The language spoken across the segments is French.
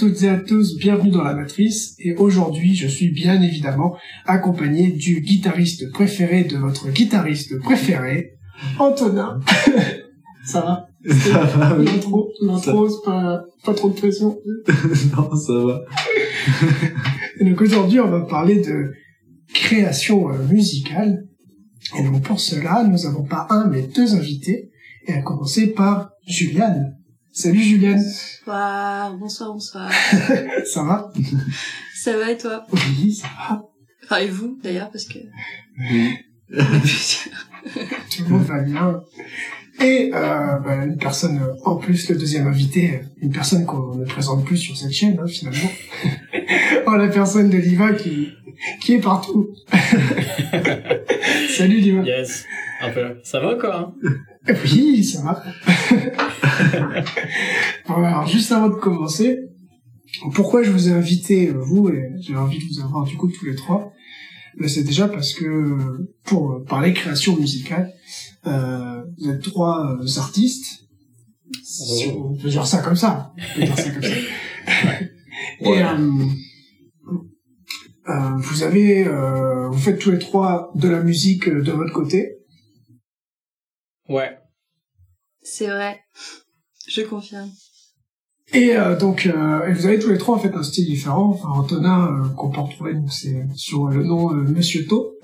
toutes et à tous, bienvenue dans la Matrice, et aujourd'hui je suis bien évidemment accompagné du guitariste préféré de votre guitariste préféré, Antonin. ça va? Ça va, oui. L'intro, l'intro, c'est pas, pas trop de pression? non, ça va. Et donc aujourd'hui on va parler de création euh, musicale, et donc pour cela nous avons pas un mais deux invités, et à commencer par Juliane. Salut Juliane, Bonsoir, bonsoir, bonsoir. ça va? Ça va et toi? Oui, ça va. Enfin, et vous, d'ailleurs, parce que... Oui. Tout le monde va bien. Et euh, bah, une personne euh, en plus, le deuxième invité, une personne qu'on ne présente plus sur cette chaîne hein, finalement. oh la personne de Liva qui qui est partout. Salut Liva. Yes, un peu. Ça va quoi Oui, ça va. bon, alors juste avant de commencer, pourquoi je vous ai invité euh, vous et j'ai envie de vous avoir du coup tous les trois? Ben, c'est déjà parce que pour parler création musicale, euh, vous êtes trois euh, artistes. Si Oh. on peut dire ça comme ça. On peut dire ça comme ça. Et Ouais. euh, vous avez, vous faites tous les trois de la musique de votre côté. Ouais. C'est vrai. Je confirme. Et euh, donc, euh, et vous avez tous les trois en fait un style différent. Enfin, Antonin, euh, qu'on peut retrouver, donc, c'est sur le nom euh, Monsieur To.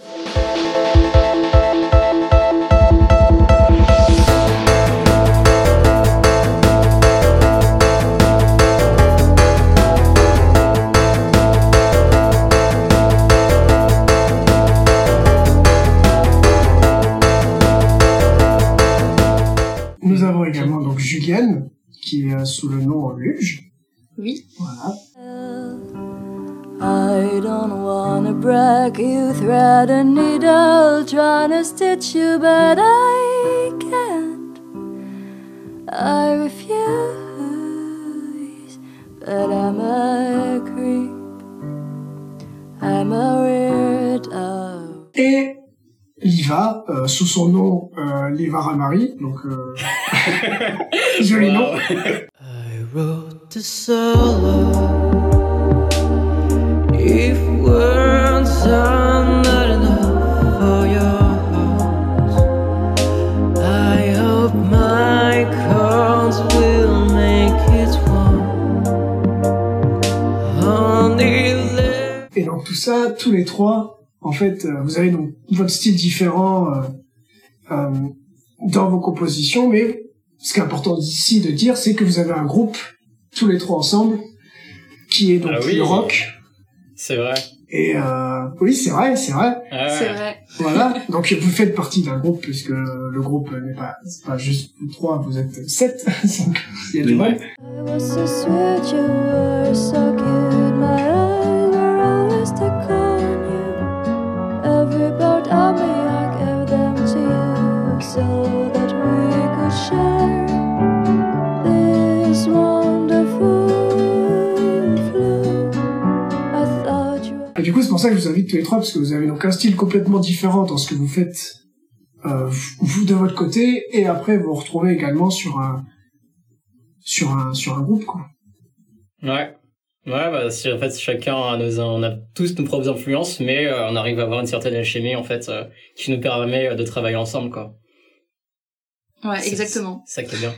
Avons également donc Julienne, qui est euh, sous le nom Luge. Oui. Voilà. I don't wanna break you, thread a needle, trying to stitch you, but I can't. I refuse, but I'm a creep. I'm a weirdo. Et Liva, euh, sous son nom euh, Liva Ramari, donc euh, joli nom. I wrote the solo. If words are not enough for your heart, I hope my chords will make it let Et donc tout ça, tous les trois, en fait, euh, vous avez donc votre style différent euh, euh, dans vos compositions, mais ce qui est important ici de dire, c'est que vous avez un groupe, tous les trois ensemble, qui est donc Ah oui. le rock. C'est vrai. Et euh, oui, c'est vrai, c'est vrai. Ah C'est vrai. Voilà. Donc vous faites partie d'un groupe puisque le groupe n'est pas, c'est pas juste vous trois, vous êtes sept. Donc il y a du Oui. Coup, c'est pour ça que je vous invite tous les trois parce que vous avez donc un style complètement différent dans ce que vous faites euh, vous de votre côté et après vous vous retrouvez également sur un sur un sur un groupe quoi. Ouais. Ouais, bah, si, en fait, chacun a nos, on a tous nos propres influences, mais euh, on arrive à avoir une certaine alchimie, en fait, euh, qui nous permet de travailler ensemble, quoi. Ouais, exactement. C'est ça qui est bien.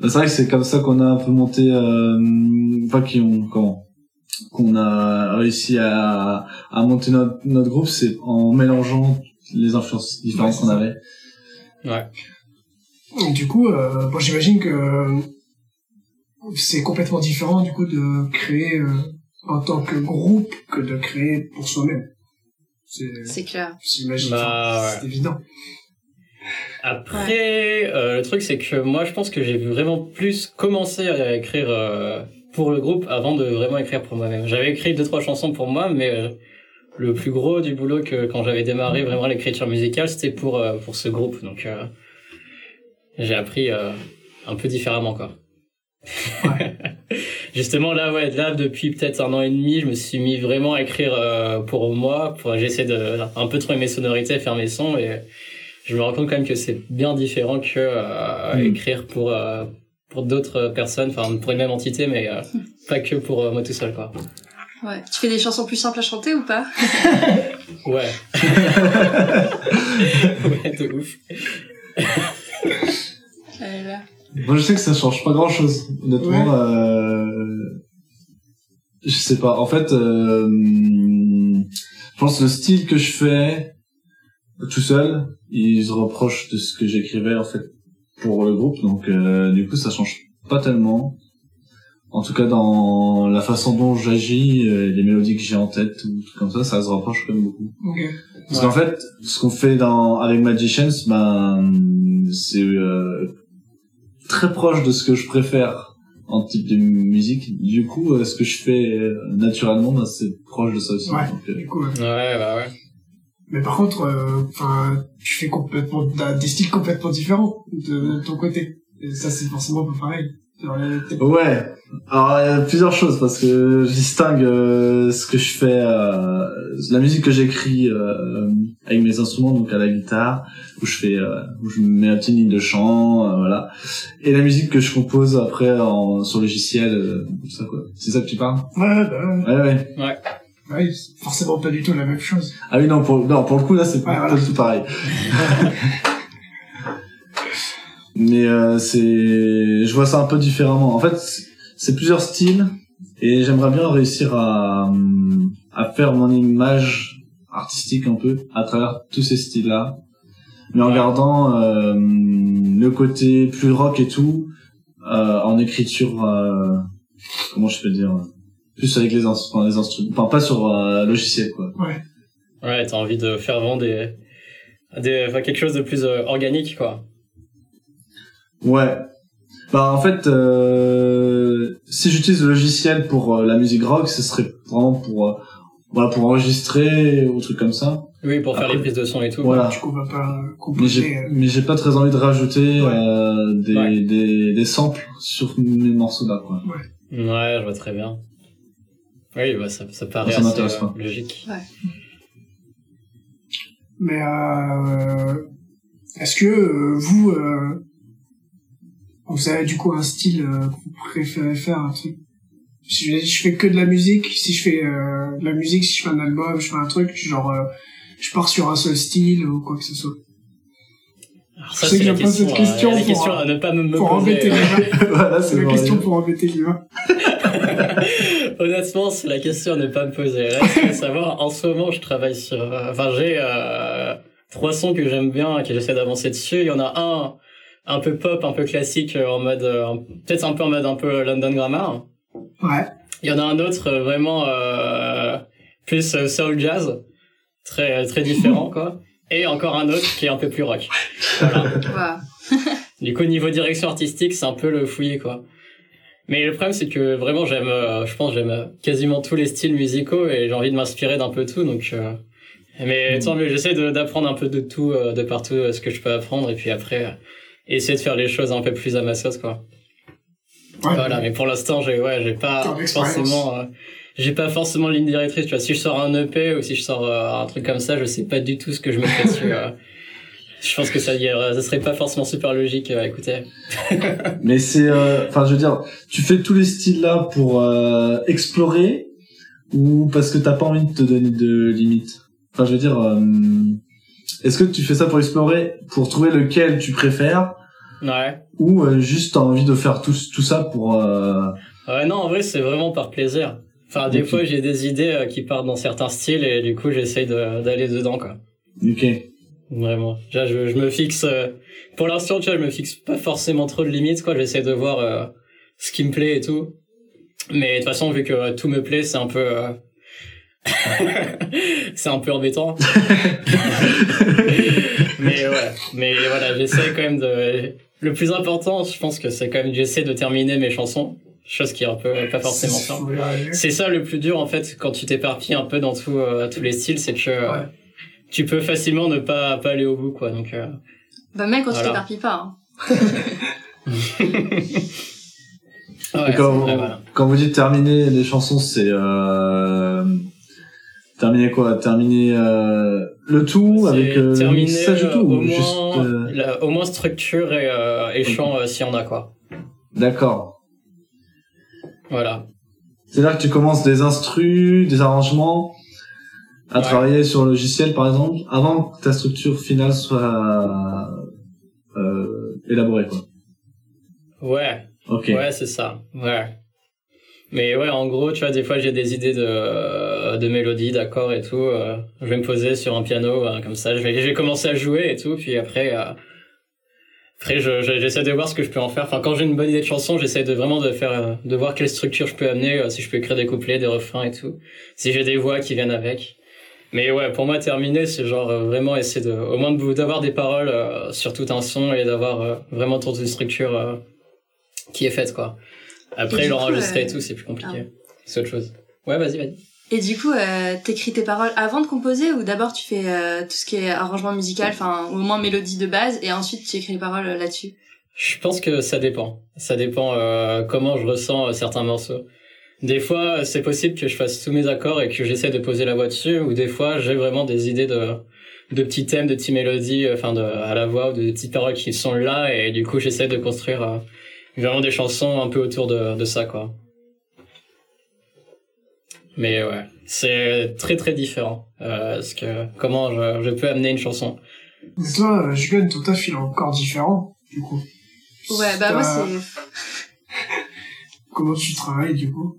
Bah, C'est vrai que c'est comme ça qu'on a un peu monté, euh, enfin, qui ont, comment, qu'on a réussi à, à monter notre, notre groupe, c'est en mélangeant les influences différentes Ouais, qu'on avait. Ouais. Et du coup, euh, bon, j'imagine que c'est complètement différent du coup de créer euh, en tant que groupe que de créer pour soi-même. C'est clair. j'imagine Bah, c'est évident. Après, euh, le truc, c'est que moi, je pense que j'ai vraiment plus commencé à écrire euh, pour le groupe avant de vraiment écrire pour moi-même. J'avais écrit deux, trois chansons pour moi, mais euh, le plus gros du boulot que quand j'avais démarré vraiment l'écriture musicale, c'était pour, euh, pour ce groupe. Donc, euh, j'ai appris un peu différemment, quoi. Justement, là, ouais, là, depuis peut-être un an et demi, je me suis mis vraiment à écrire pour moi, pour j'essaie de un peu trouver mes sonorités, faire mes sons, et je me rends compte quand même que c'est bien différent que Mm. écrire pour pour d'autres personnes, enfin pour une même entité, mais euh, pas que pour euh, moi tout seul, quoi. Ouais. Tu fais des chansons plus simples à chanter ou pas? Ouais. ouais, de ouf. Euh, là. Moi, je sais que ça change pas grand chose. Honnêtement, euh... je sais pas. En fait, euh... je pense que le style que je fais tout seul, il se reproche de ce que j'écrivais en fait pour le groupe. Donc, euh, du coup, ça change pas tellement. En tout cas, dans la façon dont j'agis, euh, les mélodies que j'ai en tête, ou tout comme ça, ça se rapproche quand même beaucoup. Parce Ouais. qu'en fait, ce qu'on fait dans avec Magicians, ben c'est euh, très proche de ce que je préfère en type de musique. Du coup, euh, ce que je fais euh, naturellement, ben, c'est proche de ça aussi. Ouais. Donc, Du coup, Ouais, bah ouais. Mais par contre, euh, enfin, tu fais complètement t'as des styles complètement différents de, de ton côté. Et ça, c'est forcément pas pareil. Euh, Ouais. Alors il y a plusieurs choses parce que je distingue euh, ce que je fais, euh, la musique que j'écris euh, avec mes instruments, donc à la guitare, où je fais, euh, où je mets un petit ligne de chant, euh, voilà, et la musique que je compose après en, sur logiciel, euh, tout ça quoi. C'est ça que tu parles? Ouais, bah, ouais. Ouais ouais. Ouais, c'est forcément pas du tout la même chose. Ah oui non pour non pour le coup là c'est Ouais, pas voilà. du tout pareil. Mais euh, c'est, je vois ça un peu différemment. En fait, c'est- plusieurs styles et j'aimerais bien réussir à à faire mon image artistique un peu à travers tous ces styles-là, mais en Ouais. gardant euh, le côté plus rock et tout euh, en écriture. euh, comment je peux dire Plus avec les, ins- enfin, les instruments, enfin pas sur euh, logiciel quoi. Ouais, t'as envie de faire vraiment des, des, enfin, quelque chose de plus euh, organique, quoi. Ouais. Bah en fait, euh, si j'utilise le logiciel pour euh, la musique rock, ce serait vraiment pour euh, voilà pour enregistrer ou trucs comme ça. Oui, pour faire Après- les prises de son et tout. Voilà. Du coup, on va pas euh, mais j'ai pas très envie de rajouter Ouais. euh, des, Ouais. des des samples sur mes morceaux là quoi. Ouais, je vois très bien. Oui, bah, ça, ça paraît Ça assez euh, pas. logique. Mais euh, est-ce que euh, vous, euh, vous avez du coup un style euh, que vous préférez faire un truc? Si je, je fais que de la musique, si je fais euh, de la musique, si je fais un album, je fais un truc, genre euh, je pars sur un seul style ou quoi que ce soit. Alors, sais que la cette euh, question la pour, question euh, à ne pas me, me Pour poser. embêter les gens. voilà, C'est c'est la question pour embêter les gens. Honnêtement, c'est la question à ne pas me poser. Faut savoir, en ce moment, je travaille sur... euh, Enfin, j'ai euh, trois sons que j'aime bien et que j'essaie d'avancer dessus. Il y en a un un peu pop, un peu classique, euh, en mode... euh, Peut-être un peu en mode un peu London Grammar. Ouais. Il y en a un autre vraiment euh, plus soul jazz, très très différent quoi. Et encore un autre qui est un peu plus rock. Voilà. Voilà. Du coup, niveau direction artistique, c'est un peu le fouillis, quoi. Mais le problème, c'est que vraiment, j'aime, euh, je pense, j'aime quasiment tous les styles musicaux et j'ai envie de m'inspirer d'un peu tout, donc. euh, Mais tant mieux, j'essaie d'apprendre un peu de tout, euh, de partout, euh, ce que je peux apprendre, et puis après, essayer de faire les choses un peu plus à ma sauce, quoi. Ouais. Voilà, mais pour l'instant, j'ai, ouais, j'ai pas forcément, j'ai pas forcément ligne directrice, tu vois. Si je sors un EP ou si je sors un truc comme ça, je sais pas du tout ce que je mettrais dessus. euh. Je pense que ça, est, ça serait pas forcément super logique à écouter. Mais c'est, euh, enfin, je veux dire, tu fais tous les styles là pour euh, explorer ou parce que t'as pas envie de te donner de limites? Enfin, je veux dire, euh, est-ce que tu fais ça pour explorer, pour trouver lequel tu préfères, Ouais. ou euh, juste t'as envie de faire tout tout ça pour euh... Ouais, non, en vrai, c'est vraiment par plaisir. Enfin, des fois, j'ai des idées euh, qui partent dans certains styles et du coup, j'essaye de- d'aller dedans, quoi. Ok. Vraiment. Déjà, je, je me fixe, euh, pour l'instant, tu vois, je me fixe pas forcément trop de limites, quoi. J'essaie de voir euh, ce qui me plaît et tout. Mais de toute façon, vu que euh, tout me plaît, c'est un peu... euh, c'est un peu embêtant. mais ouais. Mais voilà, j'essaie quand même de... Le plus important, je pense que c'est quand même j'essaie de terminer mes chansons. Chose qui est un peu pas forcément C'est- simple. C'est ça le plus dur en fait quand tu t'éparpilles un peu dans tout, euh, tous les styles, c'est que euh, Ouais. Tu peux facilement ne pas, pas aller au bout quoi. Donc euh, Bah, même quand tu Voilà. t'éparpilles pas. Hein. ouais, quand, c'est vous, vrai, voilà. quand vous dites terminer les chansons, c'est euh... terminer quoi? Terminer euh, le tout C'est avec euh, le mixage et euh, tout au ou moins, juste euh, la- au moins structure et, euh, et chant euh, s'il y en a quoi. D'accord. Voilà. C'est-à-dire que tu commences des instrus, des arrangements, à Ouais. travailler sur le logiciel par exemple, avant que ta structure finale soit euh, élaborée quoi. Ouais. Ok. Ouais, c'est ça. Ouais. Mais ouais, en gros, tu vois, des fois, j'ai des idées de, de mélodies, d'accords et tout. euh, je vais me poser sur un piano, euh, comme ça. Je vais, je vais commencer à jouer et tout. Puis après, euh, après, je, je- j'essaie de voir ce que je peux en faire. Enfin, quand j'ai une bonne idée de chanson, j'essaie de vraiment de faire, de voir quelle structure je peux amener, si je peux écrire des couplets, des refrains et tout. Si j'ai des voix qui viennent avec. Mais ouais, pour moi, terminer, c'est genre euh, vraiment essayer de, au moins d'avoir des paroles euh, sur tout un son et d'avoir euh, vraiment toute une structure qui est faite, quoi. Après, l'enregistrer et tout, c'est plus compliqué. C'est autre chose. Ouais, vas-y, vas-y. Et du coup, t'écris tes paroles avant de composer ou d'abord tu fais tout ce qui est arrangement musical, enfin ou au moins mélodie de base, et ensuite tu écris les paroles là-dessus? Je pense que ça dépend. Ça dépend comment je ressens certains morceaux. Des fois, c'est possible que je fasse tous mes accords et que j'essaie de poser la voix dessus, ou des fois, j'ai vraiment des idées de de petits thèmes, de petites mélodies, euh, enfin de à la voix ou de petites paroles qui sont là, et du coup, j'essaie de construire euh, vraiment des chansons un peu autour de de ça, quoi. Mais ouais, c'est très très différent. Euh, ce que comment je, je peux amener une chanson. Et toi, euh, Julien, ton taf, il est encore différent, du coup. Ouais, bah moi c'est. Comment tu travailles, du coup?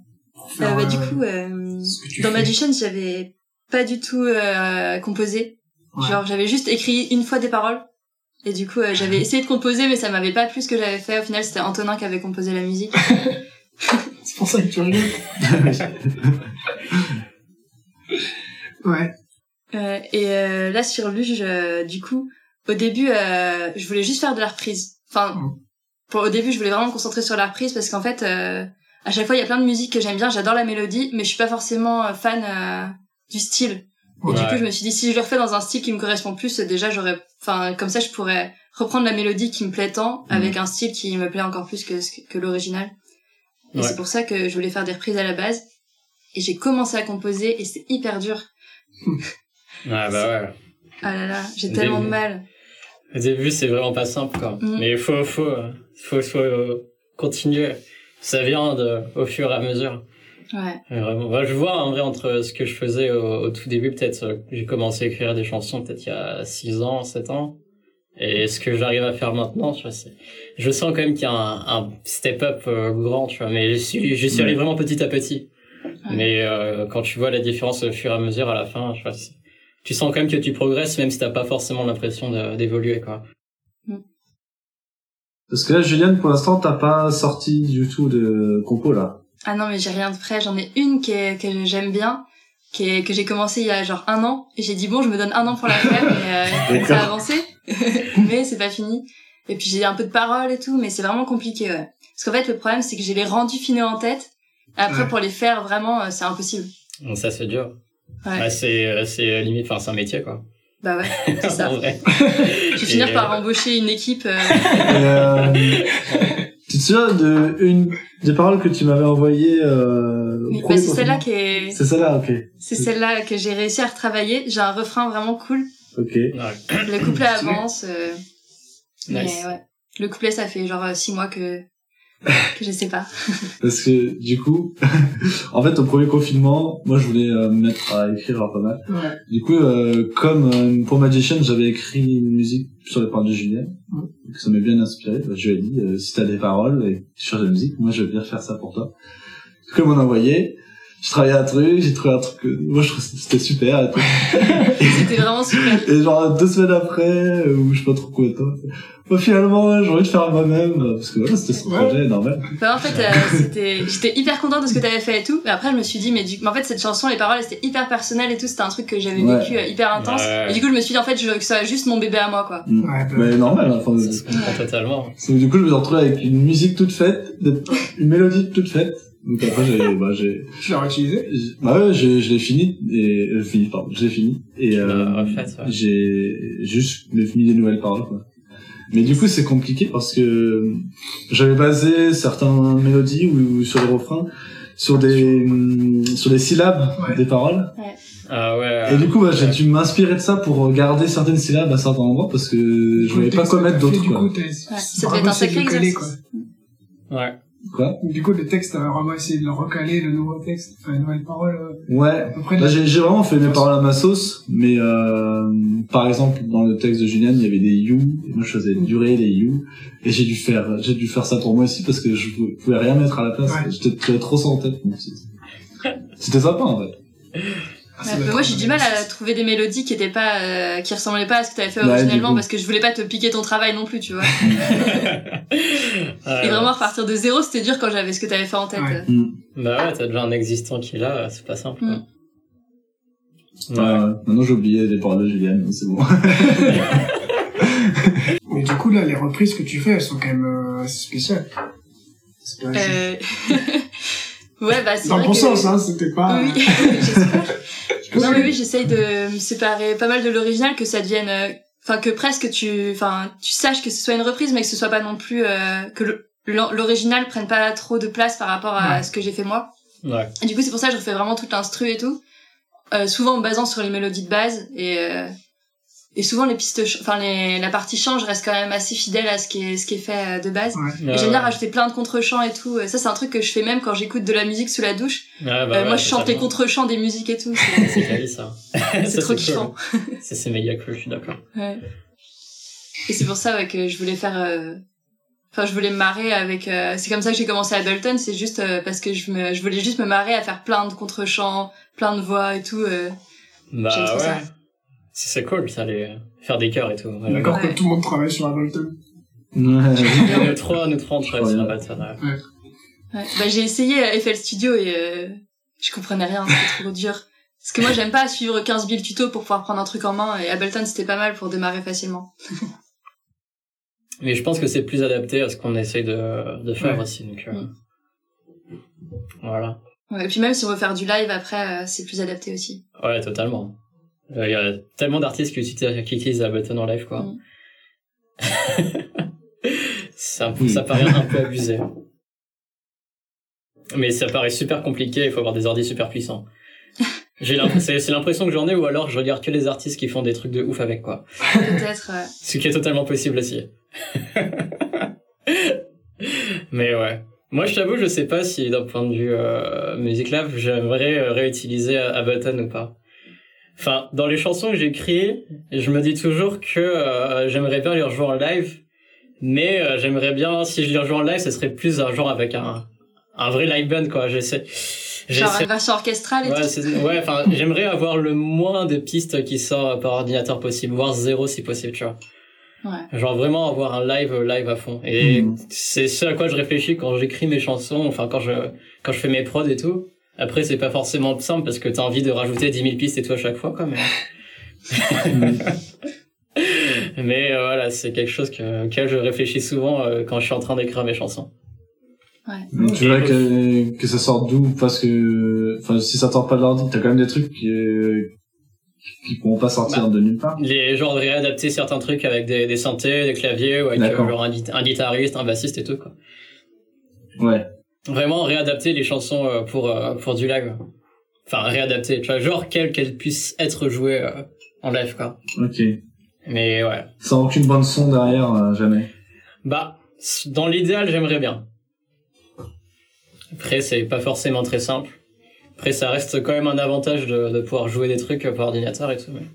Pour Euh, bah, du coup, euh, dans Magician, j'avais pas du tout euh, composé. Ouais. Genre, j'avais juste écrit une fois des paroles. Et du coup, j'avais essayé de composer, mais ça m'avait pas plu ce que j'avais fait. Au final, c'était Antonin qui avait composé la musique. C'est pour ça que tu rigoles. ouais. Euh, et euh, là, sur Luge, euh, du coup, au début, euh, je voulais juste faire de la reprise. Enfin, Mm. pour, au début, je voulais vraiment me concentrer sur la reprise parce qu'en fait, euh, à chaque fois, il y a plein de musiques que j'aime bien. J'adore la mélodie, mais je suis pas forcément euh, fan euh, du style. Et du coup, je me suis dit, si je le refais dans un style qui me correspond plus, déjà, j'aurais, enfin, comme ça, je pourrais reprendre la mélodie qui me plaît tant avec un style qui me plaît encore plus que, que l'original. Et Ouais. c'est pour ça que je voulais faire des reprises à la base. Et j'ai commencé à composer et c'est hyper dur. Ouais, bah ouais. Ah là là, j'ai tellement de mal. Au début, c'est vraiment pas simple, quoi. Mm. Mais il faut, faut, faut, faut continuer. Ça vient de, au fur et à mesure. Ouais. Vraiment. Bah, je vois, en vrai, entre ce que je faisais au, au tout début, peut-être, euh, j'ai commencé à écrire des chansons, peut-être il y a 6 ans, 7 ans. Et ce que j'arrive à faire maintenant, tu vois, je sens quand même qu'il y a un, un step-up euh, grand, tu vois, mais je suis, je suis allé Ouais. vraiment petit à petit. Ouais. Mais euh, quand tu vois la différence au fur et à mesure à la fin, tu vois, tu sens quand même que tu progresses, même si t'as pas forcément l'impression d'évoluer, quoi. Parce que là, Juliane, pour l'instant, t'as pas sorti du tout de compo là. Ah non, mais j'ai rien de prêt. J'en ai une qui est, que j'aime bien, qui est, que j'ai commencé il y a genre un an. Et j'ai dit, bon, je me donne un an pour la faire, mais euh, ça a avancé. mais c'est pas fini. Et puis j'ai un peu de paroles et tout, mais c'est vraiment compliqué, ouais. Parce qu'en fait, le problème, c'est que j'ai les rendus finaux en tête. Après, Ouais. pour les faire, vraiment, euh, c'est impossible. Ça, c'est dur. Ouais. Bah, c'est, euh, c'est limite, enfin, c'est un métier, quoi. Bah ouais, c'est ça. Je vais finir par euh, embaucher une équipe. euh, Et, euh, tu te souviens de une des paroles que tu m'avais envoyées euh, oui, bah, c'est celle-là qui est, C'est celle-là, ok. c'est celle-là que j'ai réussi à retravailler. J'ai un refrain vraiment cool. Ok. Ouais. Le couplet avance. euh, Mais ouais. Le couplet, ça fait genre six mois que je sais pas. Parce que du coup, en fait, au premier confinement, moi, je voulais euh, me mettre à écrire pas mal. Ouais. Du coup, euh, comme euh, pour Magician, j'avais écrit une musique sur les paroles de Julien, Mm. ça m'a bien inspiré. Bah, je lui ai dit, euh, si t'as des paroles et que tu cherches de la musique, moi, je vais bien faire ça pour toi. Comme on a envoyé, j'ai travaillé un truc, j'ai trouvé un truc que moi, je trouve que c'était super. Et, tout. C'était vraiment super. et genre deux semaines après, euh, ou je sais pas trop de temps, bah, finalement, j'ai envie de faire moi-même, euh, parce que voilà, c'était son Ouais. projet, normal. Bah, en fait, euh, c'était, j'étais hyper contente de ce que t'avais fait et tout. Mais après, je me suis dit, mais, du... mais en fait, cette chanson, les paroles, elles étaient hyper personnelles et tout. C'était un truc que j'avais Ouais. vécu euh, hyper intense. Ouais. Et du coup, je me suis dit, en fait, je veux que ça soit juste mon bébé à moi, quoi. Mm. Ouais, bah, Mais normal, hein, enfin, Ça se comprend totalement. Que du coup, je me suis retrouvé avec une musique toute faite, une mélodie toute faite. Donc après, j'ai, bah, j'ai, tu l'as réutilisé? bah ouais, j'ai, je l'ai fini, et, euh, fini, pardon, je l'ai fini. Et, euh, l'as refaite, ouais. j'ai juste mis des nouvelles paroles, quoi. Mais du coup, c'est compliqué parce que j'avais basé certaines mélodies ou, ou sur les refrains sur des, hum, sur des syllabes Ouais. des paroles. Ah ouais. Et du coup, bah, j'ai dû m'inspirer de ça pour garder certaines syllabes à certains endroits parce que je voyais pas quoi mettre d'autres, Du quoi. coup, t'as- ça devait être un sacré exercice. Ouais. Quoi Du coup, le texte, t'as vraiment essayé de le recaler, le nouveau texte, enfin, les nouvelles paroles, euh, Ouais. Là, j'ai j'ai vraiment fait mes paroles à ma sauce, mais euh, par exemple dans le texte de Julien, il y avait des you, et moi je faisais durer les you, et j'ai dû faire, j'ai dû faire ça pour moi aussi parce que je pou- pouvais rien mettre à la place. Ouais. J'étais trop en tête. C'était sympa en fait. Ah, Ouais, moi j'ai du mal à trouver des mélodies qui étaient pas euh, qui ressemblaient pas à ce que t'avais fait Ouais, originellement parce que je voulais pas te piquer ton travail non plus tu vois Ouais, et vraiment repartir de zéro c'était dur quand j'avais ce que t'avais fait en tête Ouais. Bah ouais, t'as déjà un existant qui est là, c'est pas simple. Mm. Ouais. Euh, maintenant j'ai oublié les paroles de Julien, mais c'est bon. Mais du coup, là, les reprises que tu fais, elles sont quand même euh, assez spéciales. C'est pas juste- euh... ouais bah c'est Dans le vrai bon que... sens, hein, c'était pas... oui j'espère Non mais oui j'essaye de me séparer pas mal de l'original que ça devienne euh, enfin que presque tu enfin tu saches que ce soit une reprise mais que ce soit pas non plus euh, que l'original prenne pas trop de place par rapport à Ouais. ce que j'ai fait moi Ouais. Et du coup, c'est pour ça que je refais vraiment toute l'instru et tout. Euh, souvent en me basant sur les mélodies de base. Et, euh, et souvent, les pistes, enfin, les, la partie chant, je reste quand même assez fidèle à ce qui est, ce qui est fait euh, de base. Ouais. J'aime bien rajouter plein de contre-chants et tout. Euh, Ça, c'est un truc que je fais même quand j'écoute de la musique sous la douche. Ouais, bah Euh, ouais, moi, je chante les contre-chants des musiques et tout. C'est quali, ça. c'est trop cool. kiffant. Ça, c'est méga cool, je suis d'accord. Ouais. Et c'est pour ça ouais, que je voulais faire... euh, Enfin, je voulais me marrer avec... euh, C'est comme ça que j'ai commencé à Ableton. C'est juste euh, parce que je, me... je voulais juste me marrer à faire plein de contre-chants, plein de voix et tout. euh. Bah trop ça. C'est cool, ça, les... faire des chœurs et tout. Ouais, D'accord Ouais. que tout le monde travaille sur Ableton. Ouais. nous trois, nous trois, on travaille sur la Ableton, ouais. Ouais. Bah, j'ai essayé euh, FL Studio et euh, je comprenais rien, c'était trop dur. Parce que moi, j'aime pas suivre 15 000 tutos pour pouvoir prendre un truc en main et Ableton, c'était pas mal pour démarrer facilement. Mais je pense que c'est plus adapté à ce qu'on essaye de, de faire Ouais. aussi, donc, euh, Mm. voilà. Ouais, et puis même si on veut faire du live après, euh, c'est plus adapté aussi. Ouais, totalement. Euh, Il y a tellement d'artistes qui utilisent, qui utilisent Ableton en live, quoi. Mm. ça, ça paraît un peu abusé. Mais ça paraît super compliqué, il faut avoir des ordi super puissants. J'ai l'impression, c'est, c'est l'impression que j'en ai, ou alors je regarde que les artistes qui font des trucs de ouf avec, quoi. Peut-être. euh, Ce qui est totalement possible aussi. Mais ouais. Moi, je t'avoue, je sais pas si d'un point de vue euh, Music Lab, j'aimerais euh, réutiliser Ableton ou pas. Enfin, dans les chansons que j'écris, je me dis toujours que euh, j'aimerais bien les rejouer en live, mais euh, j'aimerais bien, si je les rejoue en live, ce serait plus un genre avec un, un vrai live band, quoi. J'essaie. genre une version orchestrale et Ouais, tout. ouais, enfin, j'aimerais avoir le moins de pistes qui sortent par ordinateur possible, voire zéro si possible, tu vois. Ouais. Genre vraiment avoir un live euh, live à fond. Et Mhm. c'est ce à quoi je réfléchis quand j'écris mes chansons, enfin quand je quand je fais mes prods et tout. Après c'est pas forcément simple parce que t'as envie de rajouter 10 000 pistes et tout à chaque fois quand même. Mais euh, voilà, c'est quelque chose que, auquel je réfléchis souvent euh, quand je suis en train d'écrire mes chansons. Mais tu voudrais que, que ça sorte d'où? Parce que, enfin, si ça sort pas de l'ordi, t'as quand même des trucs qui, euh, qui pourront pas sortir de nulle part. Les genres de réadapter certains trucs avec des, des synthés, des claviers, ou avec euh, genre un, un guitariste, un bassiste et tout quoi. Ouais. Vraiment réadapter les chansons euh, pour euh, pour du live. Enfin réadapter, tu vois, genre qu'elles qu'elles puissent être jouées euh, en live quoi. Ok. Mais ouais. Sans aucune bande son derrière, jamais. Bah dans l'idéal j'aimerais bien. Après c'est pas forcément très simple. Après ça reste quand même un avantage de, de pouvoir jouer des trucs par ordinateur et tout. Mais,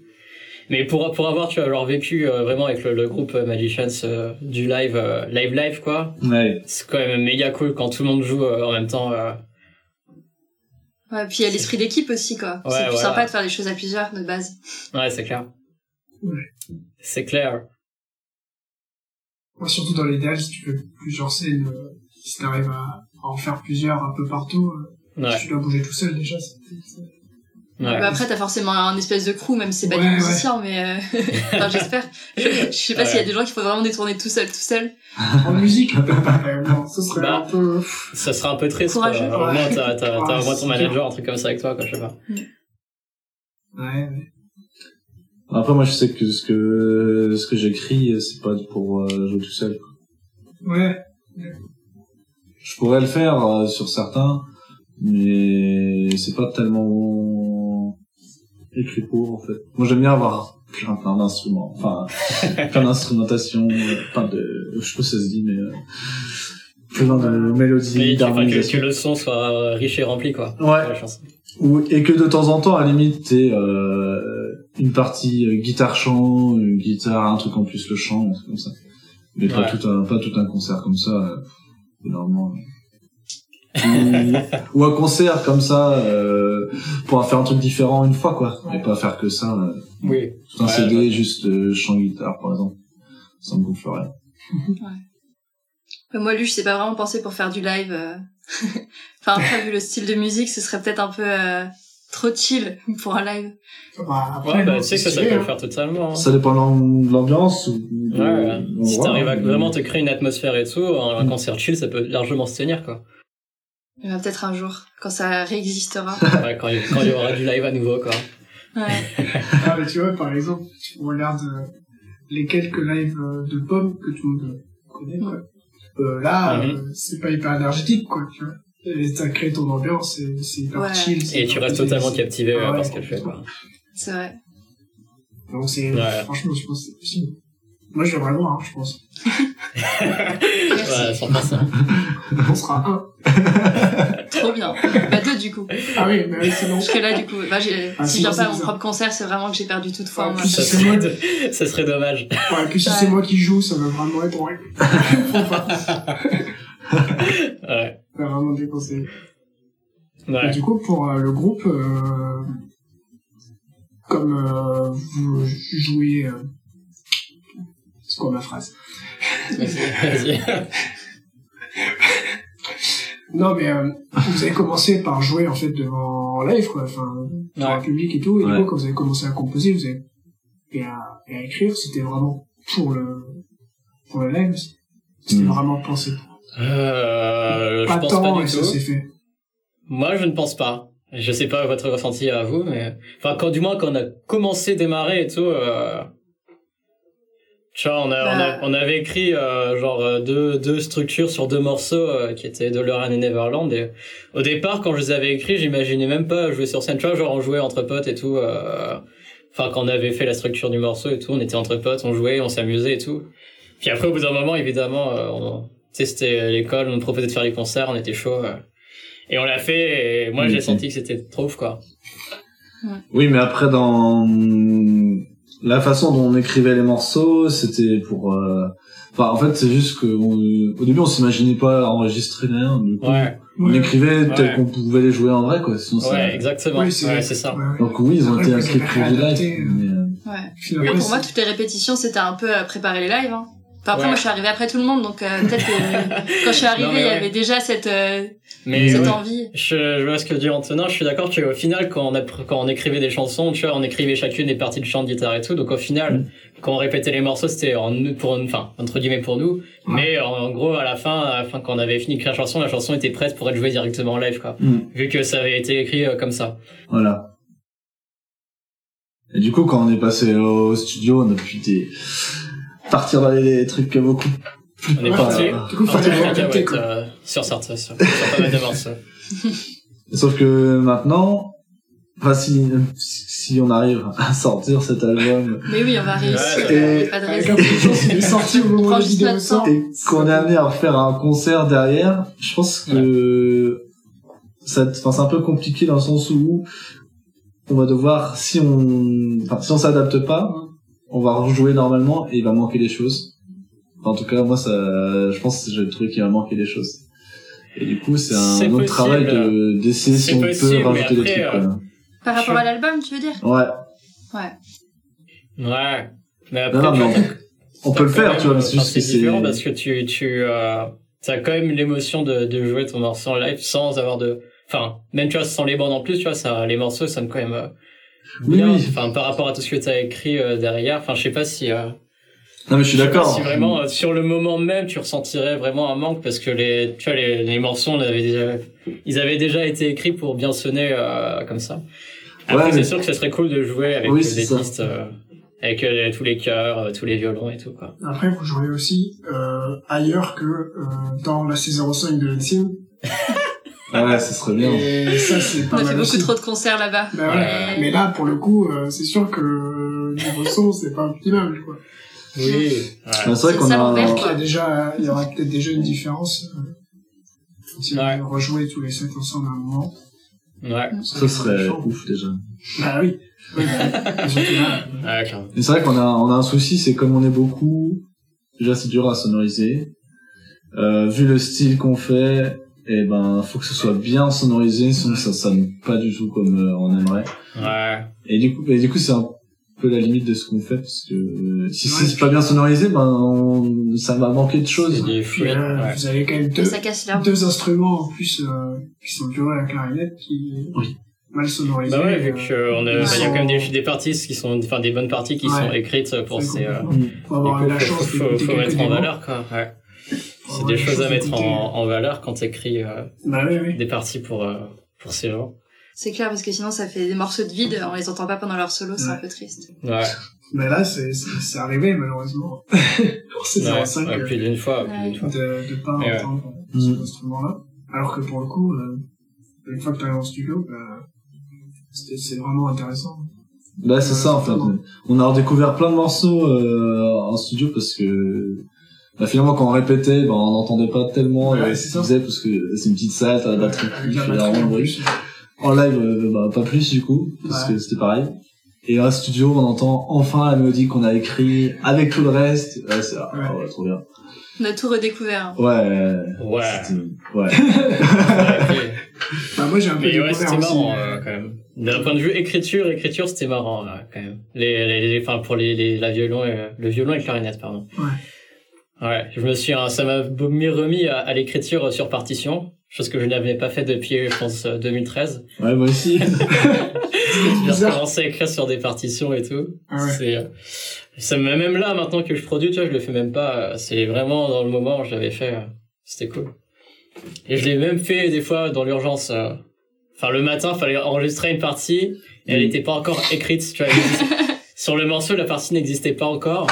mais pour pour avoir tu vois genre vécu euh, vraiment avec le, le groupe euh, Magicians euh, du live euh, live live quoi, Ouais. c'est quand même méga cool quand tout le monde joue euh, en même temps. euh, Ouais, puis il y a l'esprit d'équipe aussi, quoi. Ouais, c'est plus voilà. sympa de faire des choses à plusieurs de base. Ouais, c'est clair. Ouais. C'est clair. Moi, surtout dans l'idéal, si tu fais plusieurs scènes, si t'arrives à, à en faire plusieurs un peu partout, Ouais. si tu dois bouger tout seul déjà, c'est... Ouais. Bah après, t'as forcément un espèce de crew, même si c'est pas Ouais, des ouais. musiciens, mais euh... enfin, j'espère. Je, je sais pas Ouais. s'il y a des gens qui font vraiment des tournées tout seul, tout seul. En musique, non, ce serait Bah. un peu... Ça sera un peu triste. quoi. Courageux. Au moins, Ouais. t'as, t'as, t'as c'est ton manager, un truc comme ça avec toi, quoi, je sais pas. Ouais, ouais. Après, moi, je sais que ce que, ce que j'écris, c'est pas pour euh, jouer tout seul. quoi. Ouais, Je pourrais le faire euh, sur certains, mais c'est pas tellement écrit pour, en fait. Moi, j'aime bien avoir plein, plein d'instruments. Enfin, plein d'instrumentation, euh, plein de, je sais pas si ça se dit, mais, euh, plein de mélodies, enfin, que, d'harmonisation. que le son soit riche et rempli, quoi. Ouais. La chanson. Ou, et que de temps en temps, à la limite, t'aies euh, une partie euh, guitare-chant, une guitare, un truc en plus le chant, un truc comme ça. Mais pas tout un, pas tout un concert comme ça, euh, énormément. Ou, ou un concert comme ça, euh, pour faire un truc différent une fois, quoi. Et pas faire que ça, euh, Oui. tout un Ouais, CD, ouais. juste euh, chant-guitare, par exemple. Ça me gonflerait. Mais Moi, lui, je sais pas vraiment penser pour faire du live. euh. enfin, après, vu le style de musique, ce serait peut-être un peu euh, trop chill pour un live. Bah, après, Ouais, bah, tu sais que ça, ça peut le hein. faire totalement. hein. Ça dépend de l'am- de l'ambiance ou de Ouais, ouais. Si t'arrives à vraiment te créer une atmosphère et tout, un, un concert chill, ça peut largement se tenir, quoi. Il peut-être un jour, quand ça réexistera. Ouais, quand, il- quand il y aura du live à nouveau, quoi. Ouais. Ah, mais tu vois, par exemple, tu regardes euh, les quelques lives euh, de pommes que tout le monde connaît, quoi. Euh, là, Mhm. euh, c'est pas hyper énergétique, quoi, tu vois. Et t'as créé ton ambiance, c'est c'est hyper Ouais. chill. Et tu restes totalement captivé Ah ouais, par ce qu'elle fait, quoi. C'est vrai. Donc c'est, Ouais. franchement, je pense que c'est possible. Moi, je le voir, hein, je pense. Ouais, 100%. On sera un. Trop bien. Bah deux du coup. Ah oui, mais oui, sinon. Parce que là du coup, bah, j'ai- Ah, si je viens pas c'est à mon bizarre. propre concert, c'est vraiment que j'ai perdu toute foi en Ah, ça, c'est serait, ça serait dommage. Ouais, puis si Ouais. c'est moi qui joue, ça va vraiment être horrible. Ouais. Ça va vraiment. Et Ouais. du coup, pour euh, le groupe, euh, comme euh, vous jouez... Euh, c'est quoi ma phrase? Vas-y. Non, mais euh, vous avez commencé par jouer en fait devant live, quoi, enfin, devant le public et tout. Et Ouais. du coup, quand vous avez commencé à composer, vous avez et à, et à écrire, c'était vraiment pour le pour le live. C'était Mm. vraiment pensé. Euh, je pas pense tant pas et du ça tout. s'est fait. Moi, je ne pense pas. Je sais pas votre ressenti à vous, mais enfin, quand du moins quand on a commencé, démarré et tout, euh... tu vois, on, a, on, a- Bah. on avait écrit euh, genre euh, deux, deux structures sur deux morceaux euh, qui étaient Doloran et Neverland. Et au départ, quand je les avais écrits, j'imaginais même pas jouer sur scène. Tu vois, genre on jouait entre potes et tout. euh, Enfin, quand on avait fait la structure du morceau et tout, on était entre potes, on jouait, on s'amusait et tout. Puis après, au bout d'un moment, évidemment, euh, on... c'était l'école, on nous proposait de faire les concerts, on était chaud. euh. Et on l'a fait, et moi, j'ai senti que c'était trop, quoi. Oui, mais après, dans la façon dont on écrivait les morceaux, c'était pour... euh, Enfin, en fait, c'est juste que on- au début, on s'imaginait pas enregistrer rien. Du coup, Ouais, on écrivait tel qu'on pouvait les jouer en vrai, quoi. Sinon, ça- ouais, exactement. Oui, ouais, c'est ça. ouais, ouais. Donc oui, ils ont été inscrits pour avez du live. réadapté, euh, mais, euh, Ouais. Oui, pour moi, c'est- toutes les répétitions, c'était un peu à préparer les lives. Hein. Enfin, après, Ouais. moi, je suis arrivée après tout le monde, donc euh, peut-être que quand je suis arrivée, Non, il y ouais. avait déjà cette, euh, Mais cette ouais, envie. je, je vois ce que dit Antonin, je suis d'accord qu'au final, quand on, a, quand on écrivait des chansons, tu vois, on écrivait chacune des parties de chant de guitare et tout, donc au final, Mm. quand on répétait les morceaux, c'était en, pour, enfin, entre guillemets pour nous, mais en, en gros, à la fin, à la fin, quand on avait fini d'écrire la chanson, la chanson était prête pour être jouée directement en live, quoi. hmm, Vu que ça avait été écrit euh, comme ça. voilà. Et du coup, quand on est passé au studio, on a pu des... partir dans les trucs beaucoup. On est parti. ouais. Du coup, on est quoi. euh, sur certains, sur, sur pas mal de morceaux. Sauf que maintenant, enfin, si, si on arrive à sortir cet album Mais oui, on va réussir. Ouais, et- pas de est sorti au moment où vidéo sort. et qu'on est amené à faire un concert derrière, je pense que ça, enfin, c'est un peu compliqué dans le sens où on va devoir, si on, enfin, si on s'adapte pas, on va rejouer normalement et il va manquer des choses. Enfin, en tout cas, moi, ça, je pense que j'ai trouvé qu'il va manquer des choses. Et du coup, c'est un autre possible. travail de, d'essayer si on possible, peut rajouter des après, trucs, euh. Par rapport à l'album, tu veux dire? Ouais. Ouais. Ouais. Mais après, Non, non, tu mais vois, on, peut le faire, même, tu vois, mais c'est juste que c'est différent parce que tu, tu, euh, t'as quand même l'émotion de, de jouer ton morceau en live sans avoir de, enfin, même tu vois, sans les bandes en plus, tu vois, ça, les morceaux sonnent quand même, euh, bien. oui. Enfin, par rapport à tout ce que t'as écrit euh, derrière, enfin, je sais pas si, euh, Non, mais je suis je sais pas d'accord. si vraiment, euh, sur le moment même, tu ressentirais vraiment un manque parce que les, tu vois, les, les morceaux, on avait déjà, ils avaient déjà été écrits pour bien sonner, euh, comme ça. Après, Ouais, c'est mais- sûr que ce serait cool de jouer avec Oui, des ça. pistes, euh, avec euh, tous les chœurs, euh, tous les violons et tout, quoi. Après, vous jouez aussi euh, ailleurs que euh, dans la C05 de l'Ensign. Ouais, ça serait bien. Et ça, c'est On a fait mal beaucoup aussi. trop de concerts là-bas. Bah ouais. Ouais. Mais là, pour le coup, euh, c'est sûr que euh, niveau son, c'est pas optimal, quoi. Oui. Ouais, c'est vrai qu'on a... Il y a déjà, il y aura peut-être déjà une différence. euh, Si Ouais. on rejouait tous les sept ensemble à un moment. Ouais, Ça serait ouf déjà. Bah oui. Oui, bah, ouais, c'est vrai qu'on a, on a un souci, c'est comme on est beaucoup, déjà c'est dur à sonoriser. Euh, vu le style qu'on fait, et ben faut que ce soit bien sonorisé, sinon ça sonne pas du tout comme euh, on aimerait. Ouais. Et du coup, et du coup c'est un peu la limite de ce qu'on fait, parce que euh, si Ouais, c'est pas bien sonorisé, ben on- ça va manquer de choses. des là, ouais. vous avez quand même deux, ça casse l'herbe. deux instruments en plus euh, qui sont violon et la clarinette qui Oui. mal sonorisés. Bah ouais, vu euh, qu'on a, bah, il y a quand même des, des parties qui sont, enfin des bonnes parties qui Ouais. sont écrites pour ces, euh. Faut avoir du la chance faut, faut, mettre en valeur, quoi, ouais. C'est des choses à mettre en, en valeur quand t'écris, euh, Bah oui, oui. des parties pour, euh, pour ces gens. C'est clair, parce que sinon ça fait des morceaux de vide, on les entend pas pendant leur solo, c'est Ouais. un peu triste. Ouais. Mais là, c'est, arrivé, malheureusement. Pour ces Ouais, 05 ouais, plus d'une fois, plus d'une fois. de, de pas Ouais. entendre Mm. cet instrument-là. Alors que pour le coup, euh, une fois que t'arrives en studio, bah, c'est, c'est vraiment intéressant. Bah c'est Ouais, ça en fait. On a redécouvert plein de morceaux euh, en studio parce que bah, finalement quand on répétait, bah, on n'entendait pas tellement Ouais, ce qu'ils faisaient parce que c'est une petite salle, t'as la batterie qui fait vraiment en de bruit. En live, euh, bah, pas plus du coup, parce Ouais. que c'était pareil. Et en studio, on entend enfin la mélodie qu'on a écrite avec tout le reste. Ouais, c'est ah, Ouais. trop bien. On a tout redécouvert. hein. Ouais. Ouais. Ouais. Ouais, Bah, moi, j'ai un peu Mais ouais, c'était aussi, marrant, euh, euh, quand même. D'un point de vue écriture, écriture, c'était marrant, quand même. Les, les, les- enfin, pour les, les, la violon et, le violon et le clarinette, pardon. Ouais. Ouais, je me suis, hein, ça m'a mis remis à, à l'écriture sur partition. Chose que je n'avais pas fait depuis, je pense, euh, 2013. Ouais, moi aussi. J'ai recommencé à écrire sur des partitions et tout. Ah ouais. C'est, euh, ça me, même là, maintenant que je produis, tu vois, je le fais même pas. euh, C'est vraiment dans le moment où je l'avais fait. euh, C'était cool. Et je l'ai même fait des fois dans l'urgence. euh, Enfin, le matin, fallait enregistrer une partie et elle n'était pas encore écrite. Tu vois, sur le morceau, la partie n'existait pas encore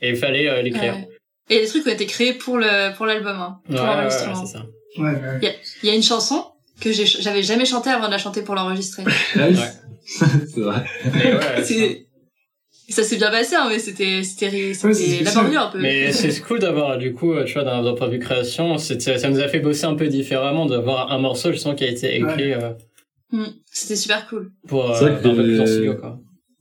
et il fallait euh, l'écrire. Ouais. Et les trucs ont été créés pour le pour l'album, hein, pour Ouais, ouais, ouais, l'enregistrement. c'est ça. Ouais, ouais. Il y a une chanson que j'ai- j'avais jamais chantée avant de la chanter pour l'enregistrer. Ah c'est vrai. Mais ça s'est bien passé, hein, mais c'était c'était c'était laborieux un peu. Mais c'est cool d'avoir, du coup, tu vois, d'un point de vue création, c'était- ça nous a fait bosser un peu différemment d'avoir un morceau, je sens, qui a été écrit euh, Hmm, C'était super cool. pour euh, C'est vrai un peu que- plus en studio, quoi.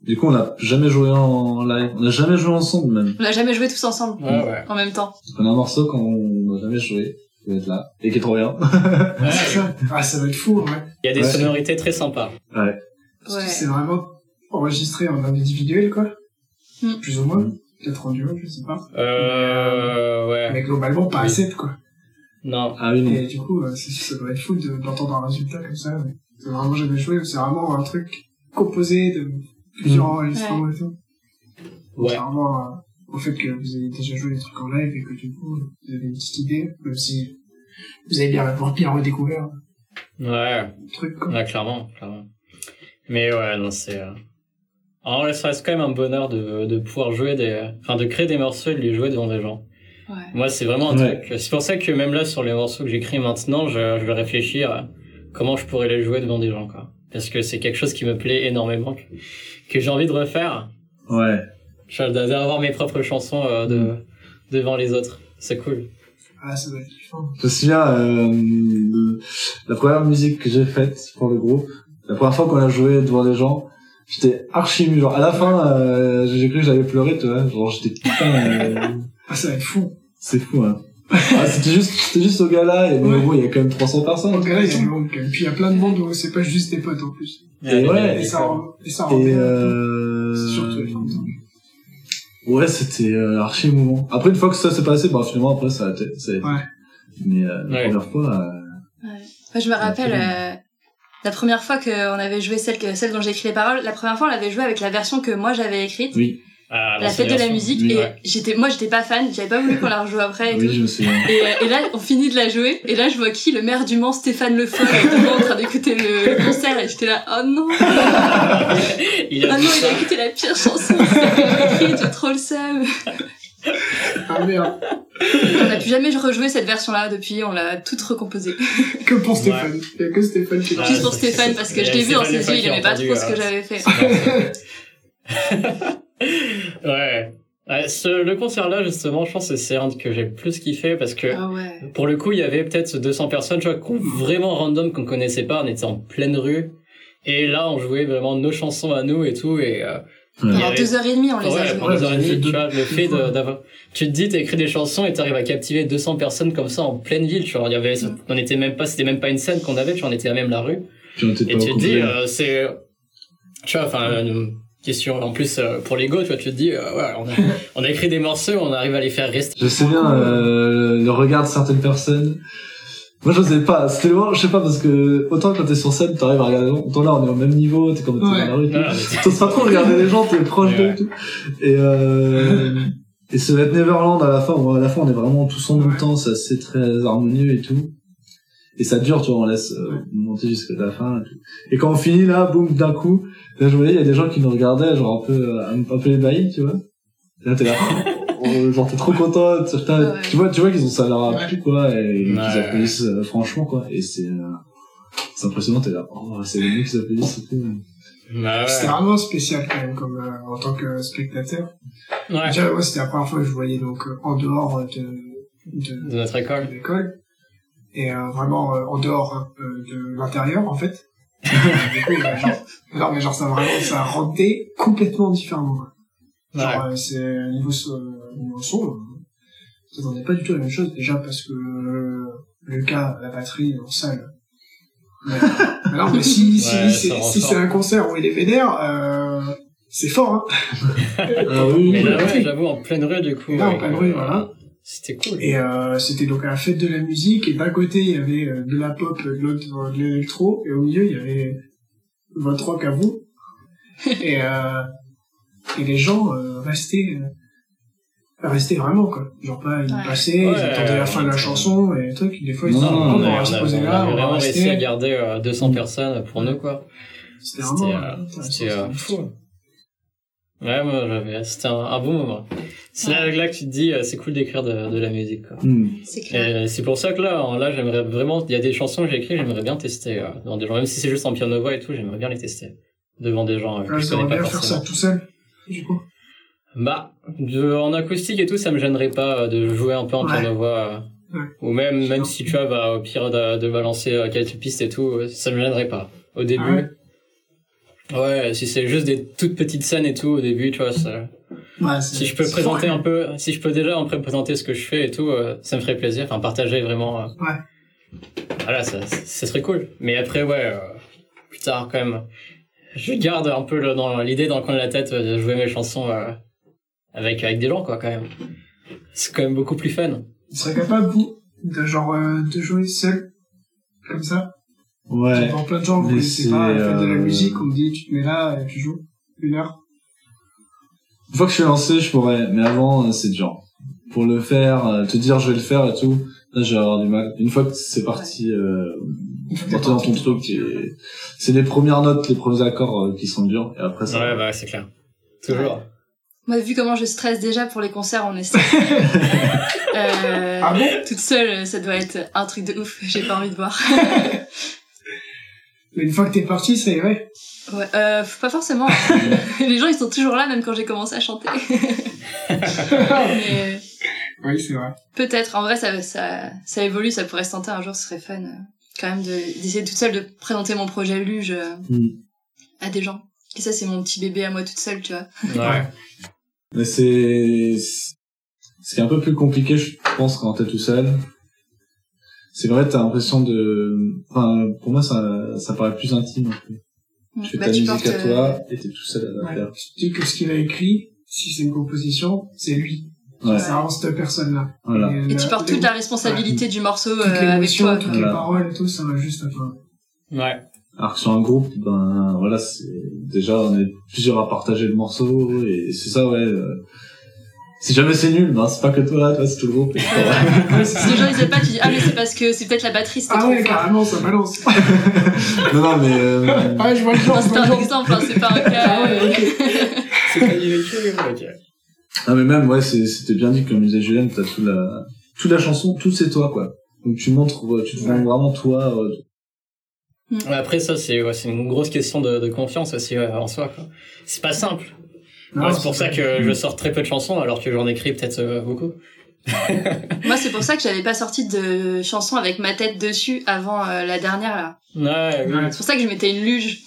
Du coup, on n'a jamais joué en live. On n'a jamais joué ensemble même. On l'a jamais joué tous ensemble Ouais, ouais. en même temps. On a un morceau qu'on n'a jamais joué, qui va être là, et qui est trop bien. Ouais, C'est ça. Ah, ça va être fou, ouais. Il y a des Ouais. sonorités très sympas. Parce Ouais. que c'est vraiment enregistré en individuel, quoi. Hmm. Plus ou moins. Peut-être en duo, je sais pas. Euh, ouais. Mais globalement, pas Oui. à 7, quoi. Non. Ah oui, non. Et du coup, euh, ça doit être fou de- d'entendre un résultat comme ça. C'est vraiment jamais joué, c'est vraiment un truc composé de plusieurs enregistrements et tout. Ouais. C'est vraiment euh, au fait que vous avez déjà joué des trucs en live et que du coup, vous avez une petite idée, même si vous avez bien, bien redécouvert Ouais. truc, quoi. Ouais, clairement, clairement. Mais ouais, non, c'est... Euh... En vrai, ça reste quand même un bonheur de, de pouvoir jouer des... Enfin, de créer des morceaux et de les jouer devant des gens. Ouais. Moi, c'est vraiment un Ouais. truc... C'est pour ça que même là, sur les morceaux que j'écris maintenant, je, je vais réfléchir à comment je pourrais les jouer devant des gens, quoi. Parce que c'est quelque chose qui me plaît énormément, que, que j'ai envie de refaire. Ouais. Je- D'avoir mes propres chansons euh, de, Mm. devant les autres. C'est cool. Ah, ça doit être kiffant. Je me souviens, euh, de la première musique que j'ai faite pour le groupe, la première fois qu'on a joué devant des gens, j'étais archi ému. Genre, à la fin, euh, j'ai cru que j'allais pleurer, tu vois. Genre, j'étais putain, euh, Ah, ça va être fou. c'est fou, hein. Ah, c'était juste, c'était juste au gars-là, et Ouais. bon, il y a quand même 300 personnes. Donc là, il y a du monde, quand même. Puis il y a plein de monde où c'est pas juste des potes en plus. Et ouais, Et ça et ça Et euh... C'est surtout. Ouais, c'était euh, archi émouvant. Après, une fois que ça s'est passé, bah finalement après ça a été, ça a été. Ouais. Mais euh, la première fois, euh, Ouais. Moi, je me rappelle euh, la première fois qu'on avait joué celle que celle dont j'ai écrit les paroles. La première fois, on l'avait joué avec la version que moi j'avais écrite. oui, Ah, La fête de la musique Oui, et ouais. j'étais moi j'étais pas fan j'avais pas voulu qu'on la rejoue après et oui, tout. je me souviens. et, euh, et là on finit de la jouer et là je vois qui le maire du Mans Stéphane Le Foll avec tout le monde en train d'écouter le, concert et j'étais là oh non. Il a ah non il a écouté la pire chanson écrite j'ai trop le seum Ah merde. on a plus jamais rejoué cette version là depuis on l'a toute recomposée. Que pour Stéphane. Il y a que Stéphane qui Ouais, juste pour Stéphane parce que je l'ai vu dans ses yeux il aimait pas trop ce que euh, j'avais fait ouais. Ouais, ce, le concert là justement, je pense que c'est un que j'ai le plus kiffé parce que Ah ouais. pour le coup, il y avait peut-être 200 personnes, tu vois, qu'on- vraiment random qu'on connaissait pas, on était en pleine rue. Et là, on jouait vraiment nos chansons à nous et tout et euh, il y Pendant avait- deux heures et demie, on les a Ouais, joués. pendant deux heures et Ouais, demie, tu vois, le fait d'avoir, tu te dis, t'écris des chansons et t'arrives à captiver 200 personnes comme ça en pleine ville, tu vois. Il y avait, Mm. on était même pas, c'était même pas une scène qu'on avait, tu vois, on était à même la rue. Et tu te dis, euh, c'est, tu vois, enfin, une question, en plus, euh, pour l'ego, tu vois, tu te dis, euh, ouais, on a, on a écrit des morceaux, on arrive à les faire rester. Je sais bien euh, le regard de certaines personnes. Moi, je sais pas. C'était vraiment, je sais pas, parce que autant quand t'es sur scène, t'arrives à regarder les gens. Autant là, on est au même niveau, t'es comme t'es Ouais. dans la rue. mais- T'oses pas trop regarder les gens, t'es proche d'eux Ouais. et tout. Et, euh, et ça va être Neverland à la fin, à la fin, on est vraiment tous en même temps, c'est assez très harmonieux et tout. Et ça dure, tu vois, on laisse euh, monter jusqu'à la fin et tout. Et quand on finit là, boum, d'un coup, là, je voyais, il y a des gens qui nous regardaient, genre un peu, euh, un, un peu ébahis, tu vois. Et là, t'es là, oh, genre t'es trop content, tu, putain, Ouais. tu vois, tu vois qu'ils ont ça leur appris, quoi, et qu'ils applaudissent euh, franchement, quoi. Et c'est, euh, c'est impressionnant, t'es là, oh, c'est les mecs qui applaudissent et tout. Bah ouais. C'était vraiment spécial quand même, comme euh, en tant que spectateur. Ouais. Déjà, moi, c'était la première fois que je voyais donc en dehors de, de, De notre école. de l'école et euh, vraiment euh, en dehors hein, euh, de l'intérieur en fait. du coup, euh, genre, non mais genre ça vraiment ça rendait complètement différemment. Genre Ouais. euh, c'est niveau, niveau son, euh, ça n'en est pas du tout la même chose déjà parce que euh, Lucas la batterie en salle. Mais, mais non mais si si Ouais, si c'est un concert où il est vénère, euh, c'est fort hein. Ah oui, Mais oui. là, ouais, j'avoue, en pleine rue, du coup. Là, en ouais, pleine rue, euh, voilà. C'était cool. Et euh, c'était donc à la fête de la musique, et d'un côté il y avait euh, de la pop, de l'autre de l'électro, et au milieu il y avait votre rock à vous. et, euh, et les gens euh, restaient, euh, restaient vraiment quoi. Genre pas, ils Ouais. passaient, ils Ouais, attendaient la fin de la chanson, et truc, des fois ils se disaient, non, on Ouais, va on se a, poser on là, on va vraiment réussi à rester. garder euh, 200 personnes pour nous, quoi. C'était vraiment c'était fou. Ouais, moi, j'avais, c'était un, un bon moment. C'est là, là que tu te dis, euh, c'est cool d'écrire de, de la musique, quoi. Hmm. C'est clair. Et c'est pour ça que là, en- là, j'aimerais vraiment, il y a des chansons que j'ai écrites, j'aimerais bien tester, euh, devant des gens, même si c'est juste en piano voix et tout, j'aimerais bien les tester. Devant des gens euh, Ouais, je bien pas faire forcément. ça tout seul, du coup. Bah, de, en acoustique et tout, ça me gênerait pas euh, de jouer un peu en Ouais. piano voix. euh, Ouais. Ou même, même si tu vois, bah, au pire de, de balancer euh, quelques pistes et tout, euh, ça me gênerait pas. Au début. Ouais si c'est juste des toutes petites scènes et tout, au début, tu vois, ça, Ouais, si je peux présenter fort. un peu, si je peux déjà en pré- présenter ce que je fais et tout, euh, ça me ferait plaisir. Enfin, partager vraiment. euh, Ouais. Voilà, ça, ça serait cool. Mais après, ouais, euh, plus tard, quand même, je garde un peu le- dans l'idée dans le coin de la tête euh, de jouer mes chansons euh, avec avec des gens, quoi, quand même. C'est quand même beaucoup plus fun. Tu serais capable, vous, de genre, euh, de jouer seul, comme ça? Ouais. Devant plein de gens, vous connaissez pas, la fête de la euh, musique, on me dit, tu te mets là, et tu joues une heure. Une fois que je suis lancé, je pourrais, mais avant, euh, c'est dur. Pour le faire, euh, te dire je vais le faire et tout, là, je vais avoir du mal. Une fois que c'est parti, euh, dans ton truc, c'est les premières notes, les premiers accords euh, qui sont durs, et après ça. Ouais, bah, c'est clair. Toujours. Moi, vu comment je stresse déjà pour les concerts, on est stressé. euh, Ah bon? toute seule, ça doit être un truc de ouf. J'ai pas envie de voir. Mais une fois que t'es parti, ça irait. Ouais, euh, pas forcément. les gens, ils sont toujours là, même quand j'ai commencé à chanter. Mais Oui, c'est vrai. peut-être, en vrai, ça, ça, ça évolue, ça pourrait se tenter un jour, ce serait fun. euh, Quand même, de- d'essayer toute seule de présenter mon projet Luge euh, Hmm. à des gens. Et ça, c'est mon petit bébé à moi toute seule, tu vois. Ouais. Mais c'est, ce qui est un peu plus compliqué, je pense, quand t'es tout seul. C'est vrai, t'as l'impression de, enfin, pour moi, ça, ça paraît plus intime. un peu. Tu fais Bah, ta tu musique portes, à euh, toi, et t'es tout seul à la Ouais. faire. Tu dis que ce qu'il a écrit, si c'est une composition, c'est lui. Ouais. C'est vraiment cette personne-là. Voilà. Et tu portes toute la responsabilité du morceau euh, avec toi. toutes les paroles et tout, ça va juste à toi. Ouais. Alors que sur un groupe, ben voilà, c'est déjà on est plusieurs à partager le morceau et c'est ça ouais. euh, Si jamais c'est nul, ben c'est pas que toi, toi c'est tout le c'est pas vrai. Si les gens ils aiment pas, tu dis ah mais c'est parce que c'est peut-être la batterie, c'était Ah trop ouais, fort. carrément, ça balance. non non mais euh, ah, je vois le genre, Non, c'est un exemple, hein, c'est pas un cas. Ah ouais, euh, ok. C'est pas ok. ah mais même ouais, c'est- c'était bien dit comme disait Julien, t'as tout la toute la chanson, tout c'est toi quoi. Donc tu montres, ouais, tu te vends Ouais. vraiment toi. euh, Ouais, Après, ça, c'est ouais, c'est une grosse question de, de confiance aussi ouais, en soi. quoi. C'est pas simple. C'est pour ça que je sors très peu de chansons alors que j'en écris peut-être euh, beaucoup. Moi, c'est pour ça que j'avais pas sorti de chanson avec ma tête dessus avant euh, la dernière là. Ouais, oui. C'est pour ça que je mettais une luge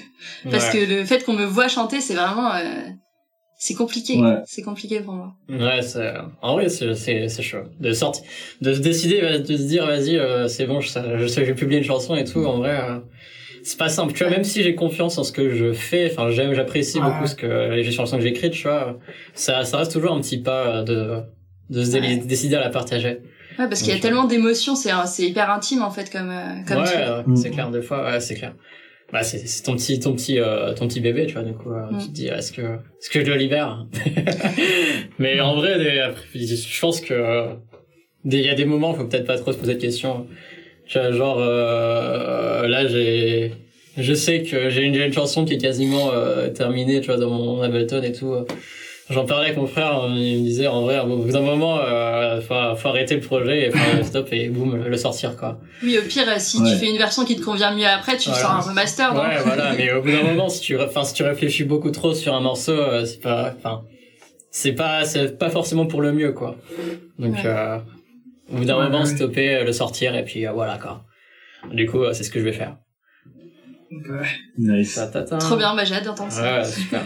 parce ouais. que le fait qu'on me voit chanter, c'est vraiment euh, c'est compliqué. Ouais. C'est compliqué pour moi. Ouais, c'est en vrai c'est c'est c'est chaud de sortir de se décider de se dire vas-y euh, c'est bon je sais je sais que je vais publier une chanson et tout en vrai euh, c'est pas simple tu vois même si j'ai confiance en ce que je fais enfin j'aime j'apprécie Ouais. beaucoup ce que les chansons que j'écris tu vois ça ça reste toujours un petit pas euh, de de se Ouais. décider à la partager Ouais, parce qu'il y a tellement d'émotions, c'est c'est hyper intime en fait comme euh, comme ouais Mm. c'est clair des fois ouais c'est clair bah c'est c'est ton petit ton petit euh, ton petit bébé tu vois du coup euh, Mm. tu te dis est-ce que est-ce que je le libère mais en vrai des- je pense que euh, il y a des moments faut peut-être pas trop se poser de questions tu genre euh, là j'ai je sais que j'ai une, j'ai une chanson qui est quasiment euh, terminée tu vois dans mon Ableton et tout J'en parlais avec mon frère, il me disait en vrai, au bout d'un moment, euh, faut, faut arrêter le projet et faut stop et boum, le sortir quoi. Oui, au pire, si Ouais. tu fais une version qui te convient mieux après, tu Ouais. sors un remaster. non Ouais, voilà, mais au bout d'un moment, si tu, enfin, si tu réfléchis beaucoup trop sur un morceau, euh, c'est pas, enfin, c'est pas, c'est pas forcément pour le mieux, quoi. Donc, Ouais. Au bout d'un Ouais, moment, ouais. stopper, euh, le sortir, et puis euh, voilà, quoi. Du coup, euh, c'est ce que je vais faire. Nice. Ta, ta, ta. Trop bien, bah j'ai hâte d'entendre ça. Ouais, super.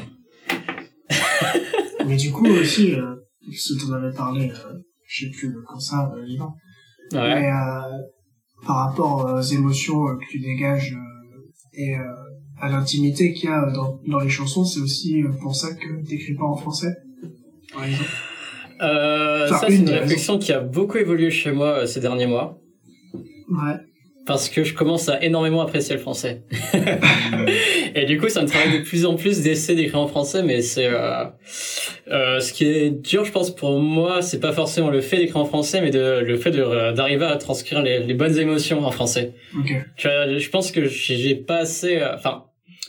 Mais du coup aussi, euh, ce dont on avait parlé, euh, je sais plus quand ça, euh, Ouais. mais euh, par rapport aux émotions euh, que tu dégages euh, et euh, à l'intimité qu'il y a dans, dans les chansons, c'est aussi pour ça que t'écris pas en français, par exemple. Euh, Enfin, ça, c'est une réflexion qui a beaucoup évolué chez moi euh, ces derniers mois. Ouais. parce que je commence à énormément apprécier le français. et du coup, ça me travaille de plus en plus d'essayer d'écrire en français, mais c'est euh, euh, ce qui est dur, je pense, pour moi, c'est pas forcément le fait d'écrire en français, mais de, le fait de- d'arriver à transcrire les, les bonnes émotions en français. Ok. Tu vois, je pense que j'ai pas assez, euh, enfin,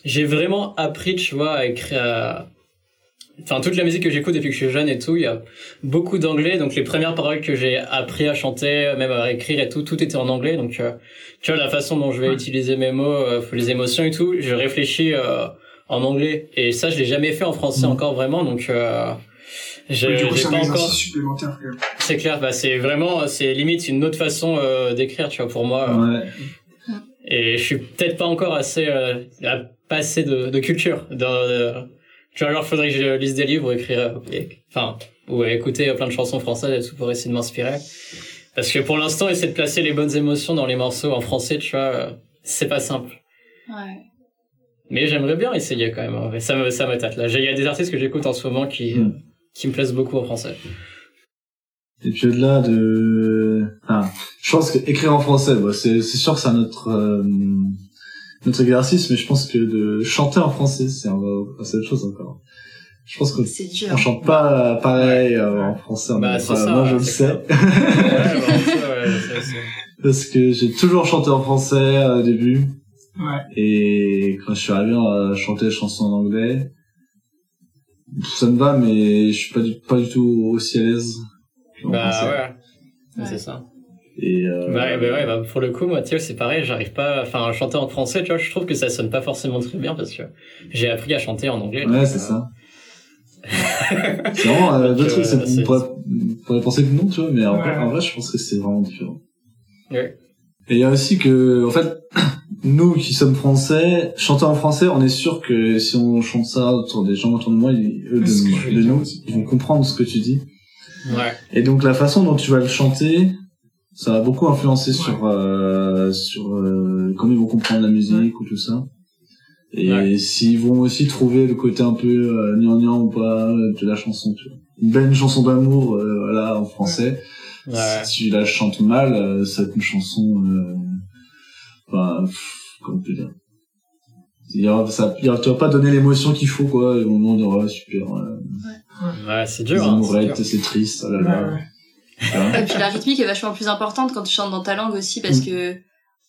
j'ai vraiment appris, tu vois, à écrire. Enfin, toute la musique que j'écoute depuis que je suis jeune et tout, il y a beaucoup d'anglais. Donc, les premières paroles que j'ai appris à chanter, même à écrire et tout, tout était en anglais. Donc, euh, tu vois, la façon dont je vais utiliser mes mots, euh, les émotions et tout, je réfléchis euh, en anglais. Et ça, je l'ai jamais fait en français Mhm. encore vraiment. Donc, euh, j'ai pas encore. C'est clair, bah, c'est vraiment, c'est limite une autre façon euh, d'écrire, tu vois, pour moi. Ouais. Et je suis peut-être pas encore assez, euh, à- pas assez de, de culture. De, vois, alors faudrait que je lise des livres ou écrire, enfin, ou écouter plein de chansons françaises et tout pour essayer de m'inspirer. Parce que pour l'instant, essayer de placer les bonnes émotions dans les morceaux en français, tu vois, c'est pas simple. Ouais. Mais j'aimerais bien essayer quand même. Ça me, ça me tâte là. Il y a des artistes que j'écoute en ce moment qui, Mm. qui me plaisent beaucoup en français. Et puis au-delà de, enfin, je pense que écrire en français, bah, c'est c'est sûr que c'est notre euh, notre exercice, mais je pense que de chanter en français, c'est un- c'est autre chose encore. Je pense qu'on on chante pas pareil euh, en français. en Bah, ça, moi je le c'est sais ouais, bah, ouais, c'est- c'est- parce que j'ai toujours chanté en français euh, au début Ouais. et quand je suis arrivé à chanter des chansons en anglais, ça me va, mais je suis pas du, pas du tout aussi à l'aise. Bah. Ouais. C'est ça. Et euh, Bah, bah ouais, bah pour le coup, moi, tu vois, c'est pareil, j'arrive pas, enfin, à chanter en français, tu vois, je trouve que ça sonne pas forcément très bien parce que j'ai appris à chanter en anglais. Ouais, c'est euh, ça. c'est vraiment euh, deux trucs, euh, c'est- on pourrait, on pourrait penser que non, tu vois, mais en, Ouais. vrai, en vrai, je pense que c'est vraiment différent. Ouais. Et il y a aussi que, en fait, nous qui sommes français, chanter en français, on est sûr que si on chante ça autour des gens autour de moi, ils, eux, de, de nous, ils vont comprendre ce que tu dis. Ouais. Et donc la façon dont tu vas le chanter, ça va beaucoup influencer Ouais. sur euh, sur euh, comment ils vont comprendre la musique ou tout ça. Et Ouais. s'ils vont aussi trouver le côté un peu euh, gnangnan ou pas de la chanson, tu vois. Une belle chanson d'amour, euh, voilà, en français. Ouais. Si tu la chantes mal, euh, ça va être une chanson, euh, enfin, pff, comment on peut dire. Il y aura, ça, il y aura- tu vas pas donner l'émotion qu'il faut, quoi. Et au moment de, ouais, super, ouais, Ouais, c'est dur, hein, c'est triste, oh là Ouais, là. Ouais. Tu vois. Et puis la rythmique est vachement plus importante quand tu chantes dans ta langue aussi parce que,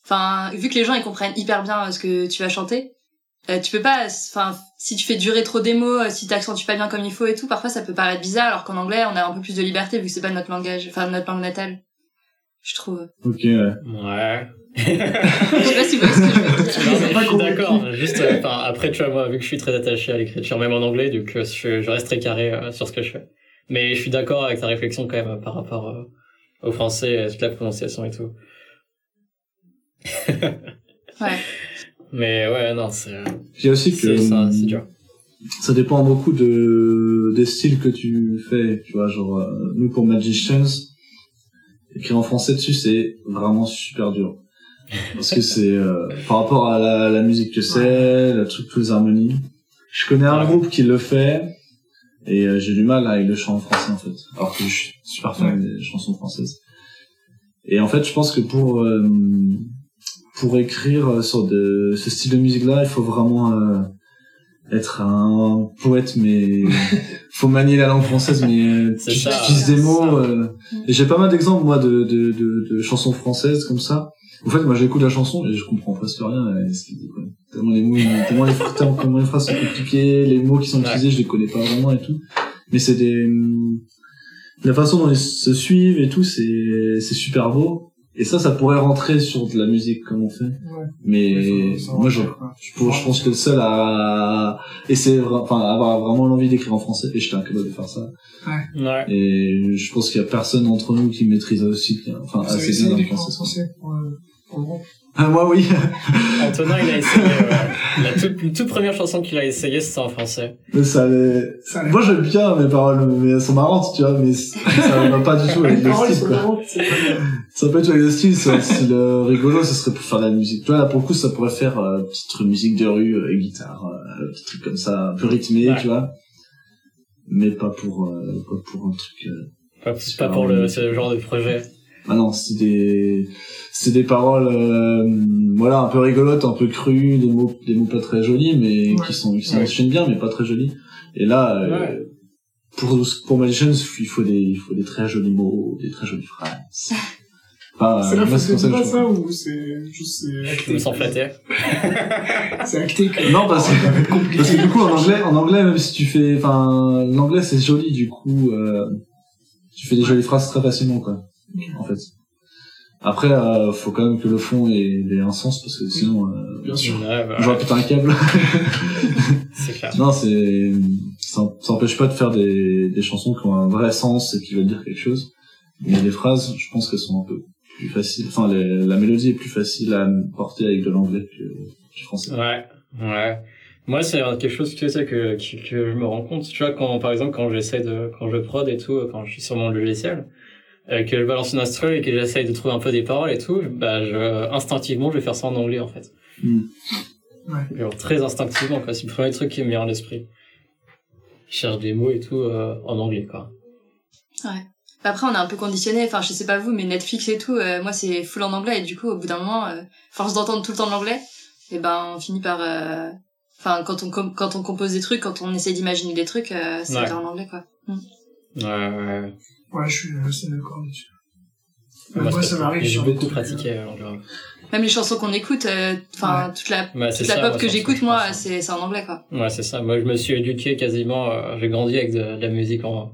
enfin, vu que les gens ils comprennent hyper bien euh, ce que tu vas chanter, euh, tu peux pas, enfin, si tu fais durer trop des mots, euh, si t'accentues pas bien comme il faut et tout, parfois ça peut paraître bizarre alors qu'en anglais on a un peu plus de liberté vu que c'est pas notre langage, enfin notre langue natale, je trouve. Ok, ouais. Ouais. Je sais pas si vous voyez ce que je veux dire. Non, je suis d'accord. Juste, euh, enfin, après, tu vois, moi, vu que je suis très attaché à l'écriture, même en anglais, donc euh, je, je reste très carré euh, sur ce que je fais. Mais je suis d'accord avec ta réflexion quand même euh, par rapport euh, au français, euh, toute la prononciation et tout. Ouais. Mais ouais, non, c'est y a aussi que c'est ça, c'est dur. ça dépend beaucoup de des styles que tu fais tu vois genre euh, nous pour Magicians écrire en français dessus c'est vraiment super dur parce que c'est euh, par rapport à la, la musique que c'est le truc tous les harmonies je connais un Ouais. groupe qui le fait et euh, j'ai du mal avec le chant en français en fait. Alors que je suis super fan des chansons françaises. Et en fait je pense que pour euh, pour écrire sur de, ce style de musique là il faut vraiment euh, être un poète mais faut manier la langue française mais euh, tu utilises des mots euh, j'ai pas mal d'exemples moi de, de, de, de chansons françaises comme ça en fait moi j'écoute la chanson et je comprends presque rien à ce qu'il dit quoi. tellement les mots tellement les, phrases- tellement les phrases sont compliquées les mots qui sont utilisés je les connais pas vraiment et tout. Mais c'est des la façon dont ils se suivent et tout c'est c'est super beau et ça ça pourrait rentrer sur de la musique comme on fait Ouais. mais moi je je pense, je pense que le seul à essayer, enfin, avoir vraiment l'envie d'écrire en français, et j'étais incapable de faire ça. Ouais. Et je pense qu'il y a personne d'entre nous qui maîtrise aussi, enfin, Vous assez bien le français. français pour, euh, pour le groupe? Ah, moi, oui. Antonin, il a essayé, ouais. La toute, première chanson qu'il a essayé, c'était en français. mais ça allait... Ça a l'air- Moi, j'aime bien mes paroles, mais elles sont marrantes, tu vois, mais ça va pas du tout avec le style, quoi. Ça du tout avec le style, c'est un style euh, rigolo, ça serait pour faire de la musique. Tu vois, là, pour le coup, ça pourrait faire, euh, petite musique de rue, euh, guitare, euh, petit truc comme ça, un peu rythmé, Ouais. tu vois. Mais pas pour, euh, pas pour un truc, euh, Pas, pas pour le, ce genre de projet. Ah non, c'est des c'est des paroles euh, voilà un peu rigolotes, un peu crues, des mots des mots pas très jolis mais Ouais. qui sont qui Ouais. s'enchaînent bien mais pas très jolis. Et là euh, Ouais. pour pour Magicians, il faut des il faut des très jolis mots, des très jolies phrases. C'est la moi, faute c'est pas ça ou c'est juste c'est Je me acté sens flatté. C'est acté que Non parce que parce que du coup en anglais en anglais même si tu fais enfin l'anglais c'est joli du coup euh, tu fais des jolies phrases très facilement quoi en fait. Après euh, faut quand même que le fond ait, ait un sens parce que sinon euh, bien sûr. Ouais, J'aurais pété un câble. c'est clair. non, c'est, ça, ça empêche pas de faire des, des chansons qui ont un vrai sens et qui veulent dire quelque chose. Mais les phrases, je pense qu'elles sont un peu plus faciles. Enfin, les- la mélodie est plus facile à porter avec de l'anglais que du français. Ouais, ouais. Moi, c'est quelque chose tu sais, que, que, que je me rends compte. Tu vois, quand, par exemple, quand j'essaie de, quand je prod et tout, quand je suis sur mon logiciel, que je balance une instru et que j'essaye de trouver un peu des paroles et tout, bah, je, instinctivement, je vais faire ça en anglais, en fait. Hmm. Ouais. Genre, très instinctivement, quoi. C'est le premier truc qui me vient à l'esprit. Je cherche des mots et tout, euh, en anglais, quoi. Après, on est un peu conditionné. Enfin, je sais pas vous, mais Netflix et tout, euh, moi, c'est full en anglais. Et du coup, au bout d'un moment, euh, force d'entendre tout le temps de l'anglais, et ben, on finit par... euh, Enfin, quand on, quand on compose des trucs, quand on essaie d'imaginer des trucs, euh, c'est Ouais. en anglais, quoi. Ouais, ouais. Ouais, je suis assez d'accord là-dessus. Moi, ça m'arrive J'ai beaucoup pratiqué, euh. Même les chansons qu'on écoute, euh, enfin, toute la, c'est toute la ça, pop moi, que j'écoute, moi, c'est c'est en anglais, quoi. Ouais, c'est ça. Moi, je me suis éduqué quasiment, euh, j'ai grandi avec de, de la musique en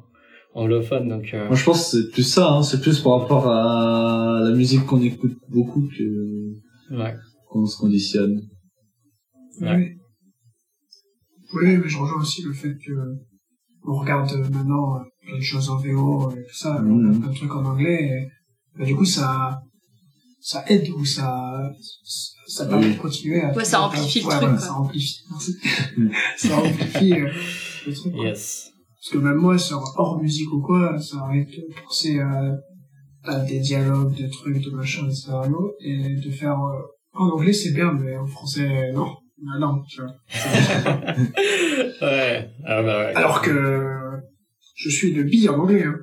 anglophone, donc, euh, Moi, je pense que c'est plus ça, hein. C'est plus par rapport à la musique qu'on écoute beaucoup que ouais. qu'on se conditionne. Ouais. Oui. Oui, mais je rejoins aussi le fait que on regarde euh, maintenant euh, plein de choses en VO et tout ça, on regarde plein de trucs en anglais et bah, du coup ça ça aide ou ça ça, ça permet Oui. de continuer à Ouais, ça amplifie le Ouais, truc, voilà, quoi. ça amplifie merci. Mhm. ça amplifie euh, le truc quoi. Yes. parce que même moi sur hors musique ou quoi ça arrive de penser à, à des dialogues de trucs de machin des scénarios et de faire euh, en anglais c'est bien mais en français non bah non tu vois ouais. Ah bah ouais. Alors que je suis de bille en anglais. Hein.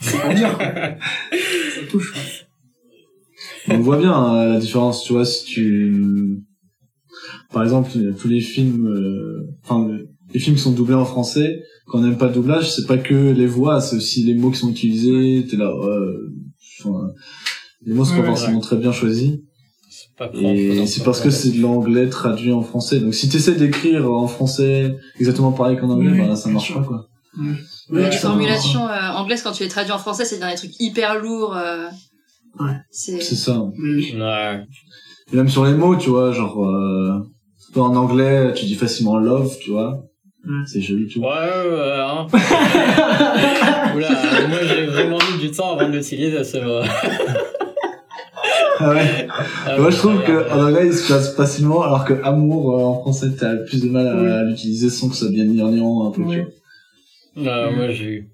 C'est dire, quoi. Ça touche. quoi. On voit bien hein, la différence, tu vois, si tu... Par exemple, tous les films... euh, Enfin, les films qui sont doublés en français, quand on n'aime pas le doublage, c'est pas que les voix, c'est aussi les mots qui sont utilisés, t'es là... enfin, les mots sont Ouais, pas ouais, forcément très bien choisis. C'est pas propre, Et non, c'est parce que c'est de l'anglais traduit en français. Donc si t'essaies d'écrire en français exactement pareil qu'en anglais, Oui, bah ça marche sûr. pas quoi. Ouais, ça, formulations euh, anglaises, quand tu les traduis en français, c'est dans des trucs hyper lourds. euh, C'est C'est ça. Oui. Ouais. Et même sur les mots, tu vois, genre, euh, toi, en anglais, tu dis facilement love, tu vois. C'est joli, tu Ouais, vois. ouais, hein. Oula, moi j'ai vraiment mis du temps avant de l'utiliser ce mot. Ah ouais. Ah, Moi, je trouve ouais, que ouais. en anglais, il se passe facilement, alors que amour, euh, en français, t'as plus de mal à, Oui. à l'utiliser sans que ça devienne gnangnan un peu, Oui. tu vois. Ouais, moi j'ai eu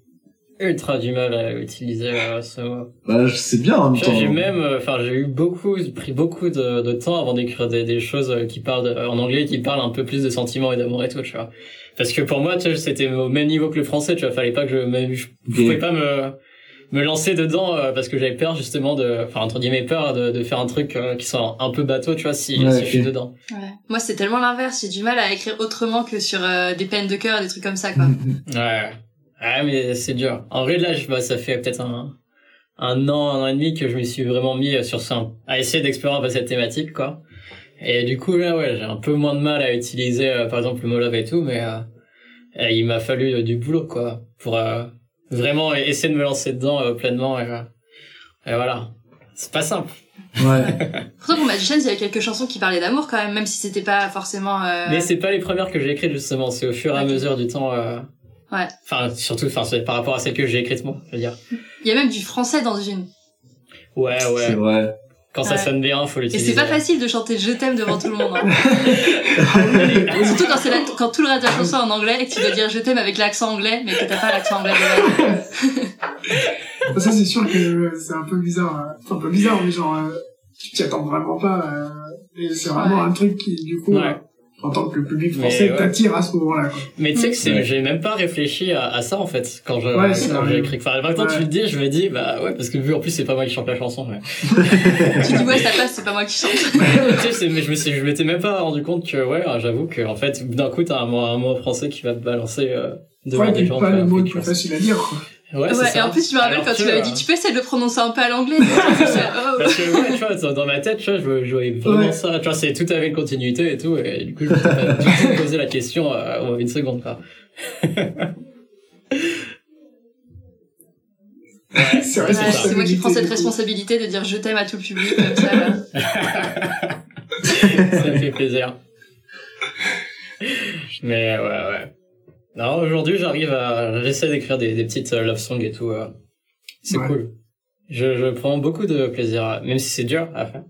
ultra du mal à utiliser euh, ce mot. Bah, je- c'est bien en même temps. J'ai même, euh, enfin, j'ai eu beaucoup, pris beaucoup de, de temps avant d'écrire des, des choses euh, qui parlent de- en anglais, qui parlent un peu plus de sentiments et d'amour et tout, tu vois. Parce que pour moi, tu vois, c'était au même niveau que le français, tu vois, fallait pas que je, je Ok. pouvais pas me, me lancer dedans euh, parce que j'avais peur justement de, enfin, entre guillemets peur de, de faire un truc euh, qui soit un peu bateau, tu vois, si, Ouais, si je suis dedans. Ouais. Moi, c'est tellement l'inverse. J'ai du mal à écrire autrement que sur euh, des peines de cœur, des trucs comme ça, quoi. Ouais. Ouais, mais c'est dur. En vrai, là, je, bah, ça fait peut-être un, un an, un an et demi que je me suis vraiment mis sur ça, à essayer d'explorer un peu cette thématique, quoi. Et du coup, là, ouais, j'ai un peu moins de mal à utiliser, euh, par exemple, le mot love et tout, mais euh, euh, il m'a fallu euh, du boulot, quoi, pour euh, vraiment essayer de me lancer dedans euh, pleinement. Et, euh, et voilà. C'est pas simple. Ouais. Pourtant, pour Magicians, il y avait quelques chansons qui parlaient d'amour quand même, même si c'était pas forcément. Euh... Mais c'est pas les premières que j'ai écrites, justement. C'est au fur et à mesure du temps. euh, Ouais. Enfin, surtout, enfin, c'est par rapport à celles que j'ai écrites, moi, je veux dire. Il y a même du français dans une. Ouais, C'est ouais. vrai. Quand ça sonne bien, faut Et l'utiliser. c'est pas facile de chanter Je t'aime devant tout le monde. hein. Surtout quand, c'est la- quand tout le reste de la chanson est en anglais et que tu dois dire Je t'aime avec l'accent anglais, mais que t'as pas l'accent anglais de. Ça, c'est sûr que c'est un peu bizarre. Enfin, un peu bizarre, mais genre, euh, tu t'y attends vraiment pas. euh, et c'est vraiment Ouais. un truc qui, du coup, Ouais. En tant que public Mais français, ouais. t'attire à ce moment-là. quoi. Mais tu sais que c'est, Ouais. j'ai même pas réfléchi à, à ça en fait quand je Ouais, quand j'ai écrit. Enfin, maintenant Ouais. tu le dis, je me dis bah ouais parce que vu en plus c'est pas moi qui chante la chanson. Ouais. tu dis Ouais, ça passe, c'est pas moi qui chante. tu sais, c'est- mais je me suis, je m'étais même pas rendu compte que ouais, j'avoue que en fait d'un coup t'as un mot, un mot français qui va te balancer euh, devant Ouais, des gens. pas le mot le plus facile à dire, quoi. Ouais, c'est Ouais, ça. et en plus, je me rappelle quand tu m'avais euh, dit Tu peux essayer de le prononcer un peu à l'anglais. Parce que ouais, tu vois, dans- ma tête, tu vois, je, je voyais vraiment Ouais. ça. Tu vois, c'est tout avec une continuité et tout, et du coup, je me suis pas du tout posé la question euh, une seconde, quoi. C'est vrai, Ouais, ça. c'est moi qui prends cette responsabilité de dire je t'aime à tout le public comme ça. là. ça me fait plaisir. Mais ouais, ouais. Non, aujourd'hui, j'arrive à, j'essaie d'écrire des, des petites euh, love songs et tout. euh. C'est Ouais. cool. Je, je prends beaucoup de plaisir, même si c'est dur à faire.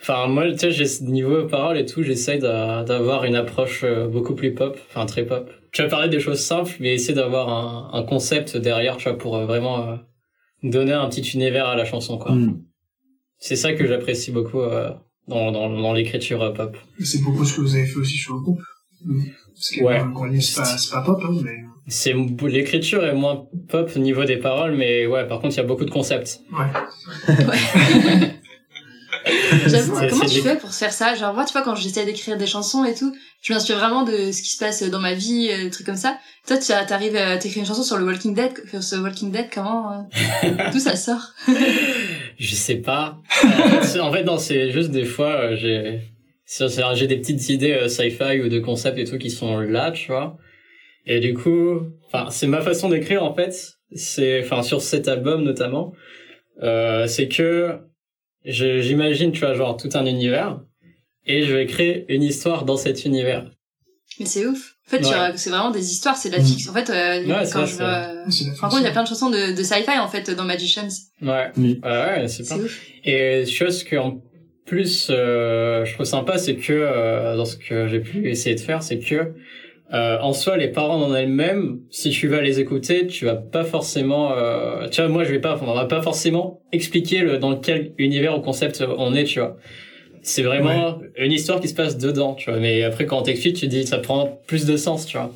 Enfin, moi, tu sais, j'ai niveau parole et tout, j'essaie d'a- d'avoir une approche euh, beaucoup plus pop, enfin très pop. Tu vas parler des choses simples, mais essayer d'avoir un, un concept derrière, tu vois, pour vraiment euh, donner un petit univers à la chanson, quoi. Mm. C'est ça que j'apprécie beaucoup euh, dans, dans, dans l'écriture pop. C'est beaucoup ce que vous avez fait aussi sur le groupe. Mm. Parce que Ouais. euh, Grenier, c'est pas, c'est pas pop, hein, mais C'est l'écriture est moins pop au niveau des paroles, mais ouais, par contre, il y a beaucoup de concepts. ouais. J'avoue, comment tu fais pour faire ça? Genre moi, tu vois, quand j'essaie d'écrire des chansons et tout, je m'inspire vraiment de ce qui se passe dans ma vie, euh, des trucs comme ça. Toi, tu t'arrives à t'écrire une chanson sur le Walking Dead, sur ce Walking Dead, comment euh, D'où ça sort? Je sais pas. en fait, en fait, non, c'est juste des fois, euh, j'ai, j'ai des petites idées euh, sci-fi ou de concepts et tout qui sont là, tu vois. Et du coup, enfin, c'est ma façon d'écrire en fait. C'est, enfin, sur cet album notamment, euh, c'est que j'imagine, tu vois, genre tout un univers, et je vais créer une histoire dans cet univers. Mais c'est ouf. En fait, Ouais. c'est vraiment des histoires, c'est de la fiction. En fait, euh, Ouais, quand je contre, il y a plein de chansons de, de sci-fi en fait dans Magicians. Ouais. Oui. Ouais, ouais, c'est plein. C'est ouf. Et chose que plus euh, je trouve sympa, c'est que euh, dans ce que j'ai pu essayer de faire, c'est que euh, en soi les paroles en elles-mêmes, si tu vas les écouter, tu vas pas forcément, euh, tu vois, moi je vais pas, on va pas forcément expliquer le, dans quel univers ou concept on est, tu vois. C'est vraiment une histoire qui se passe dedans, tu vois. Mais après quand on t'explique, tu dis ça prend plus de sens, tu vois.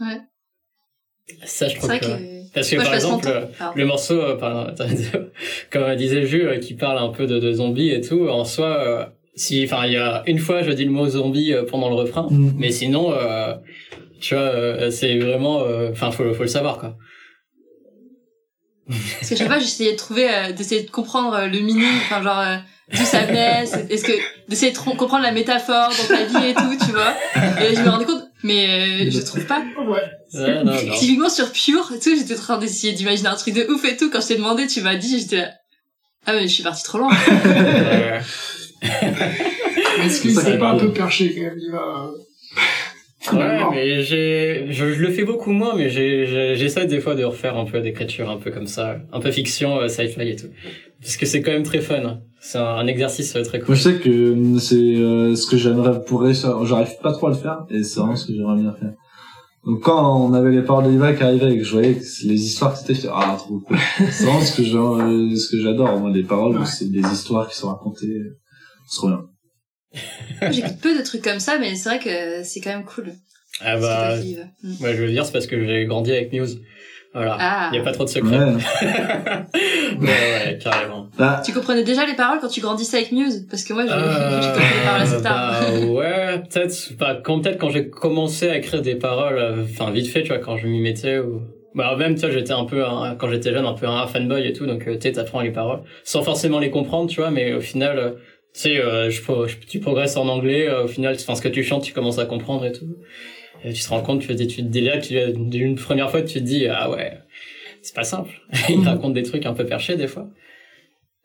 Ouais. Ça je C'est trouve que... parce que Moi, je par exemple le morceau, euh, pardon, comme disait Jules, euh, qui parle un peu de, de zombies et tout, en soi, euh, si, enfin, il y a une fois, je dis le mot zombie euh, pendant le refrain, Mm. mais sinon, euh, tu vois, euh, c'est vraiment, euh, enfin, faut, faut le savoir, quoi. Parce que chaque fois, j'essayais de trouver, euh, d'essayer de comprendre euh, le meaning, enfin genre euh, d'où ça venait, est-ce que d'essayer de comprendre la métaphore dans ta vie et tout, tu vois. Et je me rendais compte, mais euh, je trouve pas. Ouais. Ouais, non, non. Typiquement sur Pure, et tout, j'étais en train d'essayer d'imaginer un truc de ouf et tout. Quand je t'ai demandé, tu m'as dit, j'étais là. Ah mais je suis partie trop loin. Est-ce que C'est pas un peu perché quand même il va- Ouais, mais j'ai, je, je le fais beaucoup moins, mais j'ai, j'ai- j'essaie des fois de refaire un peu d'écriture un peu comme ça, un peu fiction, euh, sci-fi et tout. Parce que c'est quand même très fun. C'est un, exercice très Moi, cool. je sais que euh, c'est euh, ce que j'aimerais pour réussir. J'arrive pas trop à le faire, et c'est vraiment ce que j'aimerais bien faire. Donc quand on avait les paroles de Liva qui arrivaient et que je voyais que les histoires que c'était, j'étais ah trop cool. C'est vraiment ce que je, euh, ce que j'adore. Moi, les paroles, Ouais. c'est des histoires qui sont racontées. C'est trop bien. J'écoute peu de trucs comme ça, mais c'est vrai que c'est quand même cool. Ah bah. Mm. ouais, je veux dire, c'est parce que j'ai grandi avec Muse. Voilà. Ah. Il y a pas trop de secrets. Ouais. carrément. Bah, Tu comprenais déjà les paroles quand tu grandissais avec Muse? Parce que moi, je- j'ai compris les paroles assez tard. bah, ouais, peut-être, bah, quand, peut-être quand j'ai commencé à écrire des paroles, euh, enfin, vite fait, tu vois, quand je m'y mettais, ou, bah, même, tu vois, j'étais un peu, un- quand j'étais jeune, un peu un fanboy et tout, donc, euh, tu sais, t'apprends les paroles, sans forcément les comprendre, tu vois, mais au final, euh, tu sais, euh, je, pro- je- tu progresses en anglais, euh, au final, enfin, ce que tu chantes, tu commences à comprendre et tout. Et tu te rends compte, tu fais des études dès là, tu, d'une première fois, tu te dis, ah ouais, c'est pas simple. Il raconte des trucs un peu perchés, des fois.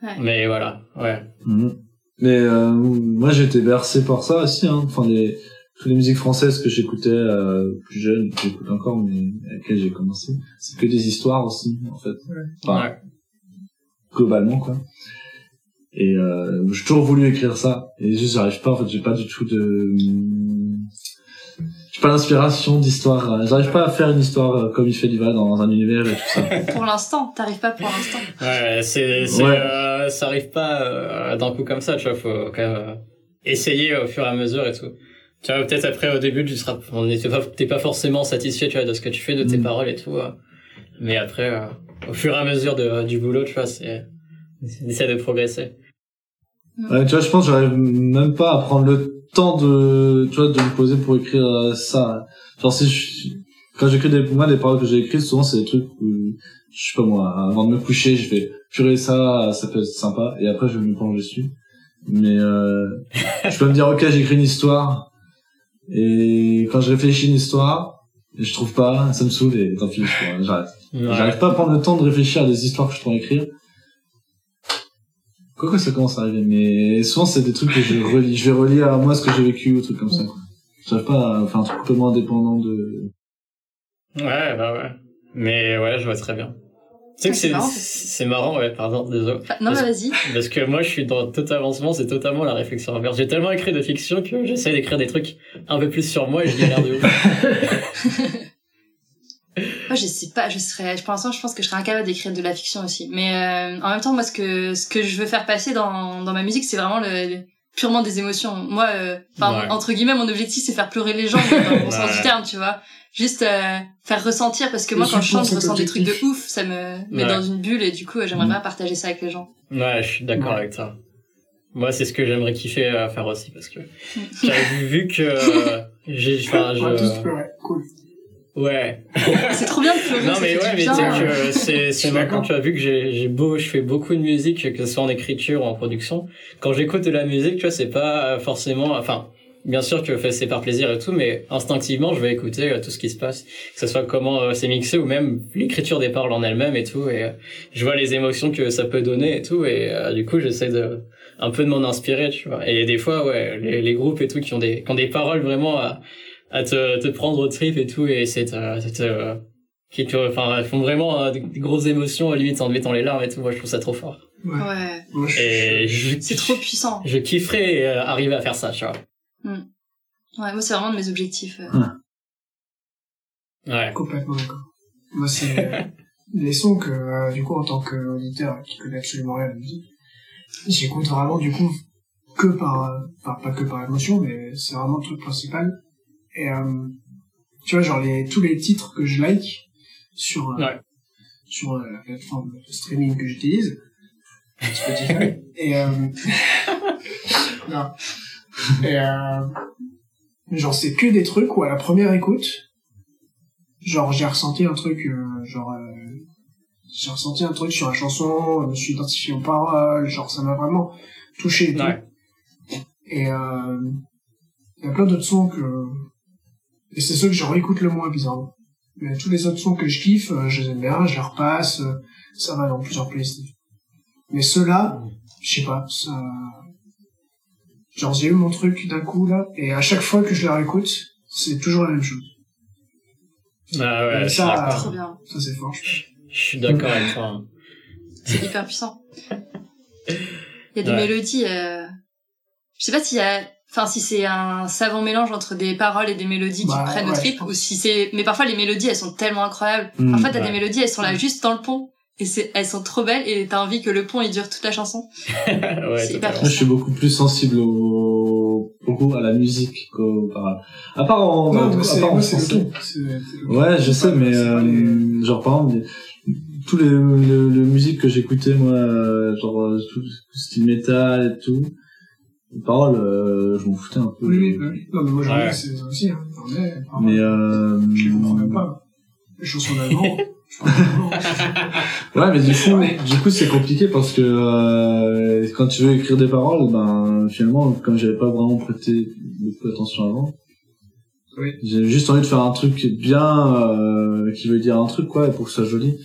Ouais. Mais voilà, ouais. Mhm. Mais euh, moi j'ai été bercé par ça aussi. Hein. Enfin les toutes les musiques françaises que j'écoutais euh, plus jeune, que j'écoute encore, mais avec lesquelles j'ai commencé, c'est que des histoires aussi en fait. Enfin, Ouais. globalement quoi. Et euh, j'ai toujours voulu écrire ça et juste j'arrive pas. En fait j'ai pas du tout de j'ai pas l'inspiration d'histoire. euh, J'arrive pas à faire une histoire euh, comme il fait Diva dans un univers et tout ça. Pour l'instant, t'arrives pas pour l'instant. Ouais, c'est, c'est, Ouais. euh, ça arrive pas euh, d'un coup comme ça, tu vois, faut quand même euh, essayer au fur et à mesure et tout. Tu vois, peut-être après au début, tu seras, on n'était pas, t'es pas forcément satisfait, tu vois, de ce que tu fais, de tes Mm. paroles et tout. euh. mais après, euh, au fur et à mesure de, du boulot, tu vois, c'est, essaie de progresser. Ouais, tu vois, je pense que j'arrive même pas à prendre le temps de, tu vois, de me poser pour écrire euh, ça. Genre si je, quand j'écris des, moi, les paroles que j'ai écrites, souvent c'est des trucs où, je sais pas moi, avant de me coucher, je vais purée ça, ça peut être sympa, et après je vais me plonger dessus. Mais euh, je peux me dire ok, j'écris une histoire, et quand je réfléchis une histoire, je trouve pas, ça me saoule et tant pis, j'arrête. Ouais. J'arrive pas à prendre le temps de réfléchir à des histoires que je pourrais écrire. Quoique ça commence à arriver, mais souvent c'est des trucs que je relis. Je vais relire à moi ce que j'ai vécu ou trucs comme ça. quoi. J'arrive pas à faire un truc complètement indépendant de... Ouais, bah ouais. Mais ouais, je vois très bien. Tu sais Ah, que c'est c'est, marrant. c'est marrant, ouais, pardon, désolé. Enfin, non, mais vas-y. Parce que moi, je suis dans tout avancement, c'est totalement la réflexion inverse. J'ai tellement écrit de fiction que j'essaie d'écrire des trucs un peu plus sur moi et je galère de ouf. Moi, je sais pas, je serais, pour l'instant, je pense que je serais incapable d'écrire de la fiction aussi. Mais euh, en même temps, moi, ce que ce que je veux faire passer dans dans ma musique, c'est vraiment le, le- purement des émotions. Moi, euh, Ouais. entre guillemets, mon objectif, c'est faire pleurer les gens dans le bon sens Ouais. du terme, tu vois. Juste euh, faire ressentir, parce que moi, quand je chante, je ressens des trucs de ouf, ça me met Ouais. dans une bulle et du coup, j'aimerais Mm. bien partager ça avec les gens. Ouais, je suis d'accord Ouais. avec toi. Moi, c'est ce que j'aimerais kiffer à faire aussi, parce que j'avais vu que j'ai, enfin, je. Cool. Ouais. c'est trop bien de pleurer. Non mais ouais, mais bien. tu sais que c'est, c'est maintenant, tu as vu que j'ai, j'ai beau, je fais beaucoup de musique, que ce soit en écriture ou en production. Quand j'écoute de la musique, tu vois, c'est pas forcément, enfin, bien sûr que c'est par plaisir et tout, mais instinctivement, je vais écouter euh, tout ce qui se passe, que ce soit comment euh, c'est mixé ou même l'écriture des paroles en elle-même et tout, et euh, je vois les émotions que ça peut donner et tout, et euh, du coup, j'essaie de un peu de m'en inspirer, tu vois. Et des fois, ouais, les, les groupes et tout qui ont des, qui ont des paroles vraiment à, à te, te prendre au trip et tout, et c'est, euh, c'est, euh, qui te, enfin, elles font vraiment euh, des grosses émotions, à limite en mettant les larmes et tout. Moi, je trouve ça trop fort. Ouais. Ouais, c'est trop puissant. je kifferais euh, arriver à faire ça, tu vois. Ouais, moi, c'est vraiment de mes objectifs. euh. Ouais. Complètement d'accord. Moi, c'est les sons que, euh, du coup, en tant qu'auditeur qui connaît absolument rien à la musique, j'écoute vraiment, du coup, que par, euh, enfin, pas que par émotion, mais c'est vraiment le truc principal. Et, euh, tu vois, genre, les, tous les titres que je like sur, euh, Ouais. sur euh, la plateforme de streaming que j'utilise, Spotify, et, euh, non. Et, euh, genre, c'est que des trucs où à la première écoute, genre j'ai ressenti un truc euh, genre euh, j'ai ressenti un truc sur la chanson je me suis identifié aux paroles genre ça m'a vraiment touché et. Ouais. et euh, il y a plein d'autres sons que et c'est ceux que je réécoute le moins bizarrement mais tous les autres sons que je kiffe euh, je les aime bien je les repasse euh, ça va dans plusieurs playlists Mais ceux-là, je sais pas, ça... Genre, j'ai eu mon truc d'un coup, là, et à chaque fois que je les réécoute, c'est toujours la même chose. Ah ouais, ça, bien. Ça, c'est fort. je pense. Je suis d'accord avec toi. hein. C'est hyper puissant. Il y a des Ouais. mélodies. Euh... Je sais pas s'il y a, enfin si c'est un savant mélange entre des paroles et des mélodies Bah, qui prennent ouais, au trip, ou si c'est. Mais parfois les mélodies elles sont tellement incroyables. Mm, parfois t'as ouais. des mélodies elles sont là juste dans le pont et c'est elles sont trop belles et t'as envie que le pont il dure toute la chanson. ouais, C'est hyper. Moi, je suis beaucoup plus sensible au, au- à la musique qu'au paroles. À part en, Non, à mais part c'est en le français. le. Ouais, je sais, mais les- euh, genre par exemple, tous les le, le musique que j'écoutais moi, euh, genre euh, tout tout style métal et tout, les paroles, euh, je m'en foutais un peu. Oui, oui, oui. Non, mais moi, j'en ai, Ouais. c'est ça aussi, hein. J'en ai, par Mais euh, Je les comprends même pas. Les chansons pas. Ouais, mais du coup, Ouais. du coup, c'est compliqué parce que euh, quand tu veux écrire des paroles, ben finalement, comme j'avais pas vraiment prêté beaucoup attention avant, Oui. j'ai juste envie de faire un truc bien euh, qui veut dire un truc quoi, pour que ce soit joli.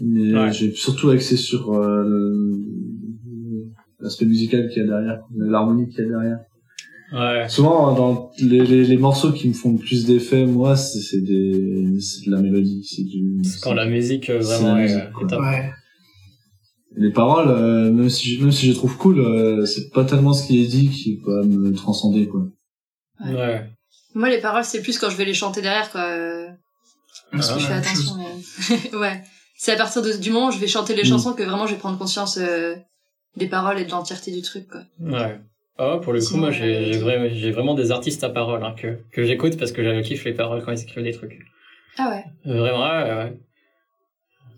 Mais Ouais. j'ai surtout axé sur euh, le- l'aspect musical qu'il y a derrière, l'harmonie qu'il y a derrière. Ouais. Souvent, dans les, les, les morceaux qui me font le plus d'effet, moi, c'est c'est des, c'est de la mélodie, c'est du. C'est quand la musique euh, vraiment la est, musique, est quoi. top. Ouais. Les paroles, euh, même si je, même si je les trouve cool, euh, c'est pas tellement ce qui est dit qui va me transcender quoi. Ouais. Ouais. Moi les paroles c'est plus quand je vais les chanter derrière quoi. euh, Parce que je fais attention. mais- ouais. C'est à partir de, du moment où je vais chanter les Mm. chansons que vraiment je vais prendre conscience euh, des paroles et de l'entièreté du truc quoi. Ouais. Ah pour le coup, moi, euh, j'ai vraiment, j'ai vraiment des artistes à parole hein, que, que j'écoute parce que je kiffe les paroles quand ils écrivent des trucs. Ah ouais. Euh, Vraiment, ouais,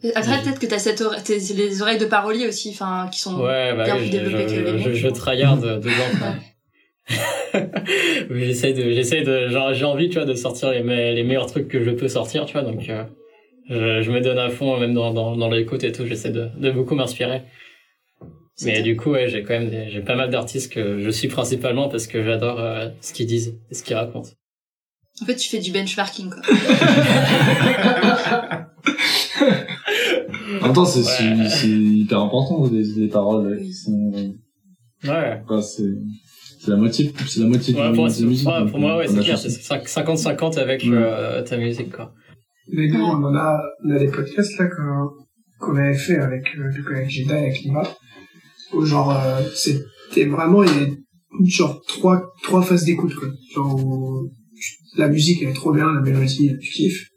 ouais, Après peut-être que t'as cette oreille, les oreilles de parolier aussi, enfin qui sont. Ouais, bah bien oui, plus je, développé que les je, mecs, je, je je tryhard dedans, j'essaye de, j'essaye de, genre, j'ai envie, tu vois, de sortir les, me- les meilleurs trucs que je peux sortir, tu vois, donc, euh, je, je me donne à fond, même dans, dans, dans l'écoute et tout, j'essaie de, de beaucoup m'inspirer. Mais du coup, ouais, j'ai quand même des, j'ai pas mal d'artistes que je suis principalement parce que j'adore euh, ce qu'ils disent et ce qu'ils racontent. En fait, tu fais du benchmarking quoi. En même temps, c'est Ouais. c'est- c'est hyper important des, des paroles qui sont. Ouais. C'est c'est la moitié, c'est la moitié Ouais, de pour, la musique. ouais, donc, pour moi, ouais, euh, c'est la clair, chanson. c'est 50-50 avec Mm. euh, ta musique, quoi. Les deux, on en a, on a des podcasts là qu'on qu'on avait fait avec, euh, du coup, avec Gilda et avec Lima. Genre, euh, c'était vraiment, il y a genre trois, trois phases d'écoute, quoi. Genre, où la musique elle est trop bien, la mélodie, tu kiffes.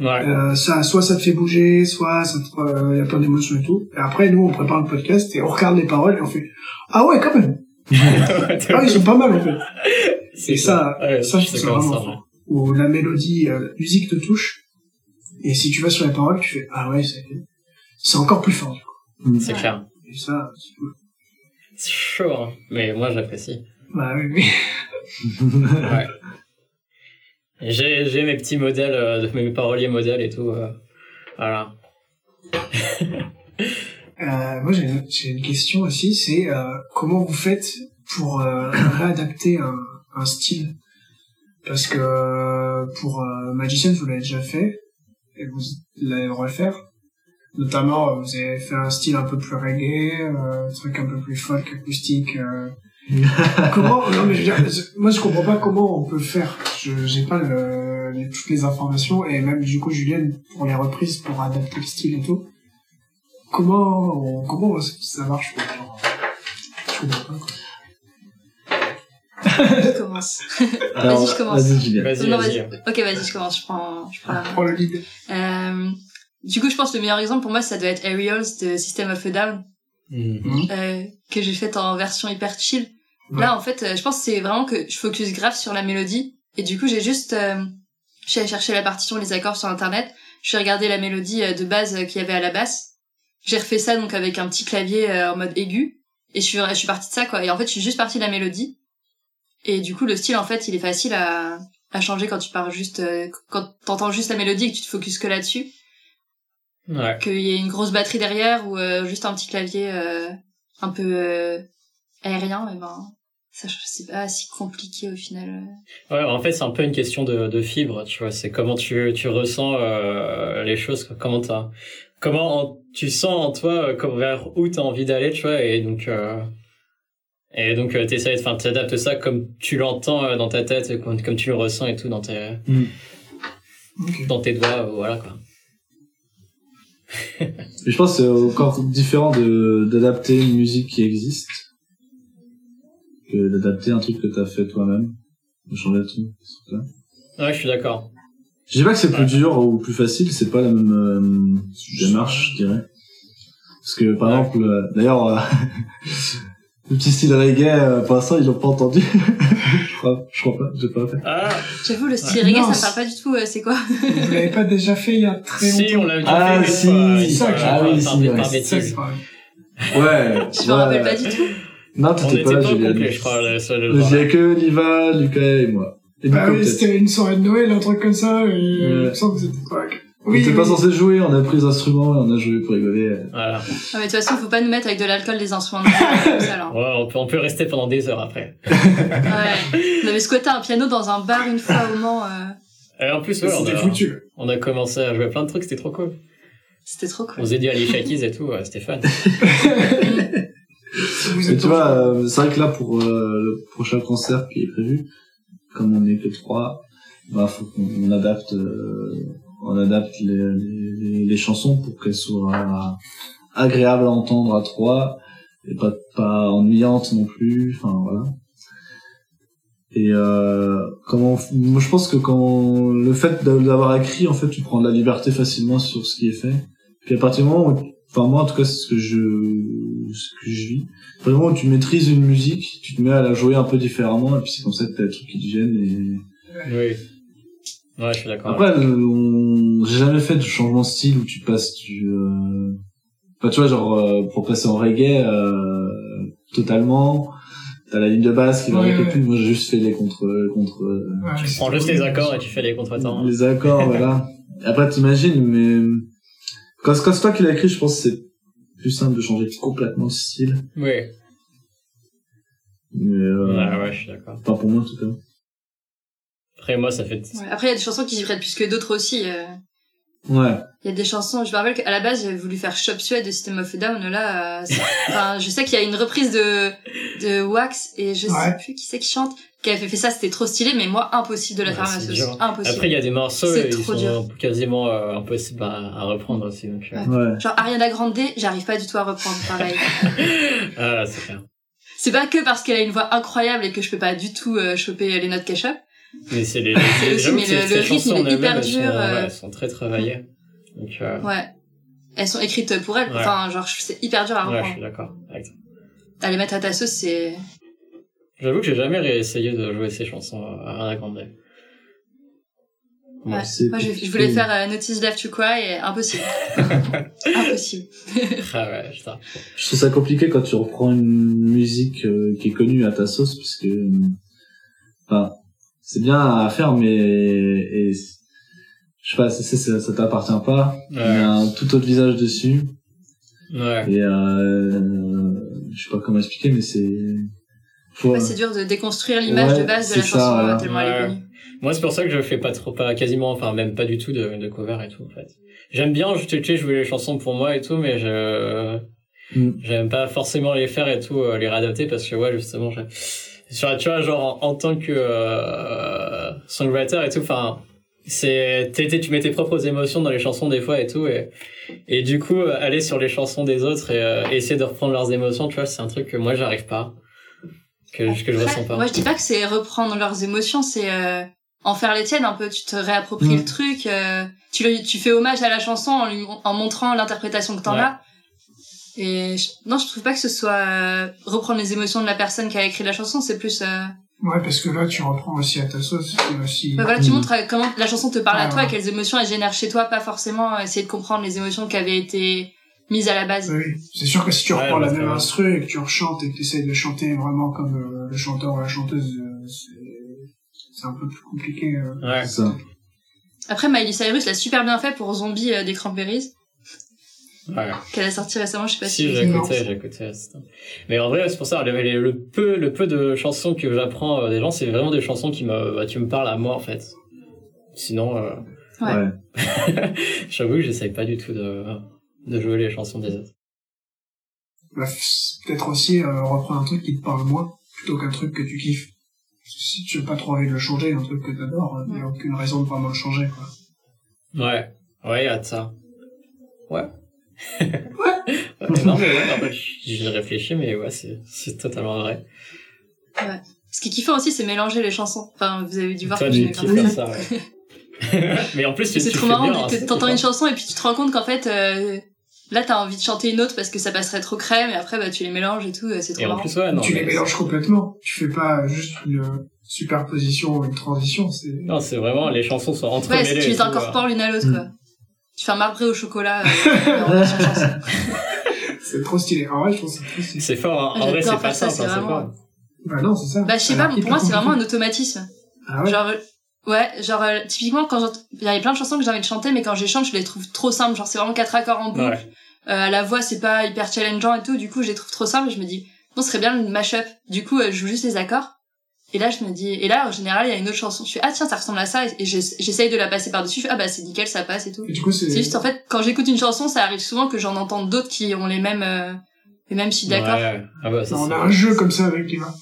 Ouais. Euh, ça, soit ça te fait bouger, soit ça te, euh, il y a plein d'émotions et tout. Et après, nous, on prépare le podcast et on regarde les paroles et on fait, ah ouais, quand même. Ah, ils sont pas mal, en fait. C'est Et ça, Ouais, ça, je trouve ça vraiment ça. Où la mélodie, euh, la musique te touche. Et si tu vas sur les paroles, tu fais, ah ouais, c'est, c'est encore plus fort. du coup. C'est clair. Et ça, c'est cool. C'est chaud, hein. Mais moi, j'apprécie. Bah oui, oui. Ouais. J'ai, mes petits modèles, euh, mes paroliers modèles et tout. euh, voilà. Euh, moi, j'ai une, question aussi, c'est comment vous faites pour réadapter un, un style? Parce que pour Magician, vous l'avez déjà fait, et vous l'allez le refaire. Notamment, euh, vous avez fait un style un peu plus reggae, euh, un truc un peu plus folk, acoustique. euh. comment Non, mais je veux dire, moi, je comprends pas comment on peut faire. Je j'ai pas le, les- toutes les informations, et même du coup, Julienne, pour les reprises, pour adapter le style et tout comment on- comment ça marche quoi, genre, je comprends pas, quoi. Je commence. Alors, je commence. Vas-y, Julien. Vas-y, Non, vas-y. vas-y. Ok, vas-y, je commence. Je prends, je prends la main. Prends le lead Euh, du coup, je pense que le meilleur exemple pour moi, ça doit être Aerials de System of a Down, Mm. euh, que j'ai fait en version hyper chill. Ouais. Là, en fait, euh, je pense que c'est vraiment que je focus grave sur la mélodie. Et du coup, j'ai juste, euh, je suis allée chercher la partition, les accords sur internet. Je suis regardé la mélodie euh, de base qu'il y avait à la basse. J'ai refait ça donc avec un petit clavier en mode aigu. Et je suis, je suis partie de ça, quoi. Et en fait, je suis juste partie de la mélodie. Et du coup, le style, en fait, il est facile à, à changer quand tu pars juste, quand t'entends juste la mélodie et que tu te focuses que là-dessus Ouais. qu'il y ait une grosse batterie derrière ou euh, juste un petit clavier euh, un peu euh, aérien et ben Ça, je sais pas si compliqué au final. Ouais, en fait, c'est un peu une question de, de fibre, tu vois. C'est comment tu, tu ressens euh, les choses, quoi. comment t'as, comment en- tu sens en toi, euh, comme vers où t'as envie d'aller, tu vois. Et donc, euh, et donc, euh, t'essayes, enfin, t'adaptes ça comme tu l'entends euh, dans ta tête, comme, comme tu le ressens et tout dans tes, Ok. dans tes doigts, euh, voilà, quoi. Je pense que c'est encore différent de d'adapter une musique qui existe que d'adapter un truc que t'as fait toi-même. De changer ce truc-là. Ouais, je suis d'accord. Je dis pas que c'est plus dur ou plus facile, c'est pas la même euh, démarche, je dirais. Parce que par Ouais. exemple, euh, d'ailleurs, euh, le petit style reggae, euh, pour l'instant ils l'ont pas entendu. je crois, je crois pas, j'ai pas fait. Ah, J'avoue, le style Ouais. reggae, Non, ça me parle pas du tout. euh, c'est quoi Vous l'avez pas déjà fait il y a très si, on longtemps l'a déjà Ah, fait, si, mais c'est ça que- ah oui, si, ouais, C'est ça que. Ouais. Je me rappelle pas du tout. Non, On t'étais pas pas là, complet, je crois, Il y avait que Liva, Lucas et moi. Et Bah oui, c'était une soirée de Noël, un truc comme ça, et il me semble que c'était pas... On Oui, était oui. pas censé jouer, on a pris les instruments et on a joué pour rigoler. Voilà. Ah, mais de toute façon, faut pas nous mettre avec de l'alcool des instruments de musique, comme ça, alors. Ouais, on peut, on peut rester pendant des heures après. Ouais. On avait squatté un piano dans un bar une fois au Mans. euh, Et en plus, ouais, on C'était a, foutu. on a commencé à jouer plein de trucs, c'était trop cool. C'était trop On cool. faisait du Ali Shakiz et tout, ouais, c'était fun. Vous tu vois, euh, c'est vrai que là, pour euh, le prochain concert qui est prévu, comme on est que trois, bah, faut qu'on on adapte, euh, on adapte les, les, les chansons pour qu'elles soient agréables à entendre à trois et pas, pas ennuyantes non plus, enfin voilà. Et euh, comment, moi je pense que quand le fait de l'avoir écrit, en fait, tu prends de la liberté facilement sur ce qui est fait. Puis à partir du moment où, enfin moi en tout cas c'est ce que je, ce que je vis, où tu maîtrises une musique, tu te mets à la jouer un peu différemment et puis c'est comme ça que t'as des trucs qui te viennent et Oui. Ouais, je suis d'accord. après euh, on... j'ai jamais fait de changement de style où tu passes du euh... enfin tu vois genre euh, pour passer en reggae euh, totalement t'as la ligne de basse qui va Ouais, tout moi j'ai juste fait les contre contre euh, Ouais, Tu prends juste les accords et tu fais les contretemps. les accords voilà après t'imagines mais quand, quand c'est toi qui l'as écrit je pense que c'est plus simple de changer complètement de style Oui. mais euh, Ouais, ouais, je suis d'accord. pas pour moi en tout cas Après, moi, ça fait... Ouais. Après, il y a des chansons qui s'y prêtent plus que d'autres aussi. euh. ouais Il y a des chansons, je me rappelle qu'à la base, j'avais voulu faire Shop Suede de System of a Down. Là, euh, enfin, je sais qu'il y a une reprise de, de Wax et je sais plus qui c'est qui chante, qui avait fait ça, c'était trop stylé, mais moi, impossible de la Ouais, faire c'est. Impossible. Après, il y a des morceaux, ils trop sont dur. quasiment euh, impossibles à, à reprendre aussi. Donc, euh. ouais Genre Ariana Grande, j'arrive pas du tout à reprendre pareil. Ah, c'est clair. c'est pas que parce qu'elle a une voix incroyable et que je peux pas du tout euh, choper les notes chope. Mais c'est les, les- aussi, mais le- le rythme, est hyper elles sont, dur, euh. ouais, elles sont très travaillées. Donc, euh, Ouais. Elles sont écrites pour elle. Ouais. Enfin, genre, c'est hyper dur à ouais, je reprendre. suis d'accord. À les mettre à ta sauce, c'est... J'avoue que j'ai jamais réessayé de jouer ces chansons à Ariana Grande. Ouais. Moi, je, voulais faire euh, Notice Left to Cry et impossible. impossible. Ah ouais, putain. Je trouve ça compliqué quand tu reprends une musique euh, qui est connue à ta sauce, parce que, euh, enfin, c'est bien à faire, mais, et, je sais pas, c'est- ça, ça t'appartient pas. Il y a un tout autre visage dessus, Ouais. et euh, je sais pas comment expliquer, mais c'est, faut, Ouais, c'est dur de déconstruire l'image Ouais, de base de la ça, chanson, euh, tellement elle est Ouais. connue. Moi, c'est pour ça que je fais pas trop, pas quasiment, enfin, même pas du tout de, de cover et tout, en fait. J'aime bien, je tu sais, jouer les chansons pour moi et tout, mais je, Mm. j'aime pas forcément les faire et tout, euh, les réadapter parce que, ouais, justement, je, tu vois, genre, en, en tant que, euh, songwriter et tout, enfin, c'est, tu mets tes propres émotions dans les chansons des fois et tout, et, et du coup, euh, aller sur les chansons des autres et, euh, essayer de reprendre leurs émotions, tu vois, c'est un truc que moi, j'arrive pas. Que, que je Après, ressens pas. Moi, je dis pas que c'est reprendre leurs émotions, c'est euh, en faire les tiennes un peu. Tu te réappropries Mm. le truc, euh, tu, le- tu fais hommage à la chanson en, lui, en montrant l'interprétation que t'en Ouais. as. Et je- non, je trouve pas que ce soit euh, reprendre les émotions de la personne qui a écrit la chanson, c'est plus... Euh, Ouais, parce que là, tu reprends aussi à ta sauce, c'est aussi... ouais, voilà, tu Mm. montres euh, comment la chanson te parle à toi, ouais. quelles émotions elle génère chez toi, pas forcément euh, essayer de comprendre les émotions qui avaient été mises à la base. Oui, c'est sûr que si tu reprends la même instru et que tu rechantes et que tu essayes de chanter vraiment comme euh, le chanteur ou la chanteuse, euh, c'est c'est un peu plus compliqué. euh. Ouais. ça. Après, Miley Cyrus l'a super bien fait pour Zombie euh, des Cranberries. Ouais. qu'elle a sorti récemment, je sais pas Si, si. j'ai écouté, j'ai écouté. Mais en vrai, c'est pour ça, le, le- le peu, le peu de chansons que j'apprends euh, des gens, c'est vraiment des chansons qui me, bah, qui me parlent à moi, en fait. Sinon, euh, Ouais. j'avoue que j'essaye pas du tout de, de jouer les chansons des autres. Bah, peut-être aussi euh, reprendre un truc qui te parle moins, plutôt qu'un truc que tu kiffes. Si tu as pas trop envie de le changer, un truc que t'adores, il n'y a aucune raison de vraiment le changer, quoi. Ouais. Ouais, y a de ça. Ouais. Ouais. non, mais ouais, en fait, j'y réfléchis, mais ouais, c'est, totalement vrai. Ce qui est kiffant aussi, c'est mélanger les chansons. Enfin, vous avez dû voir Toi, que tu j'aimais faire ça, ouais. mais en plus, C'est trop marrant, hein, t'entends une chanson et puis tu te rends compte qu'en fait, euh, là t'as envie de chanter une autre parce que ça passerait trop crème et après bah tu les mélanges et tout, euh, c'est trop Et en marrant. plus, ouais, non. tu les mélanges complètement. Tu fais pas juste une superposition ou une transition, c'est... Non, c'est vraiment, les chansons sont entremêlées. Ouais, si tu les incorpores l'une à l'autre quoi. Tu fais un marbré au chocolat euh, c'est trop stylé. En vrai, je trouve que c'est trop ouais. stylé. C'est fort, hein. En vrai, c'est pas ça, simple, c'est hein, vraiment- fort. Bah non, c'est ça. Bah je sais pas, pour moi c'est vraiment un automatisme. Ah ouais Genre ouais, genre euh, typiquement quand il y avait plein de chansons que j'ai envie de chanter mais quand je les chante, je les trouve trop simples, genre c'est vraiment quatre accords en boucle. Ouais. Euh, la voix c'est pas hyper challengeant et tout, du coup je les trouve trop simples et je me dis non, ce serait bien le mash-up. Du coup, euh, je joue juste les accords. Et là, je me dis, et là, en général, il y a une autre chanson. Je fais, ah tiens, ça ressemble à ça, et j'ess- j'essaye de la passer par-dessus. Je fais, ah bah c'est nickel, ça passe et tout. Et du coup, c'est... C'est juste, en fait, quand j'écoute une chanson, ça arrive souvent que j'en entende d'autres qui ont les mêmes, euh, les mêmes chiffres d'accord. Ouais. Ah bah, ça, on c'est- a un jeu comme ça avec Lima.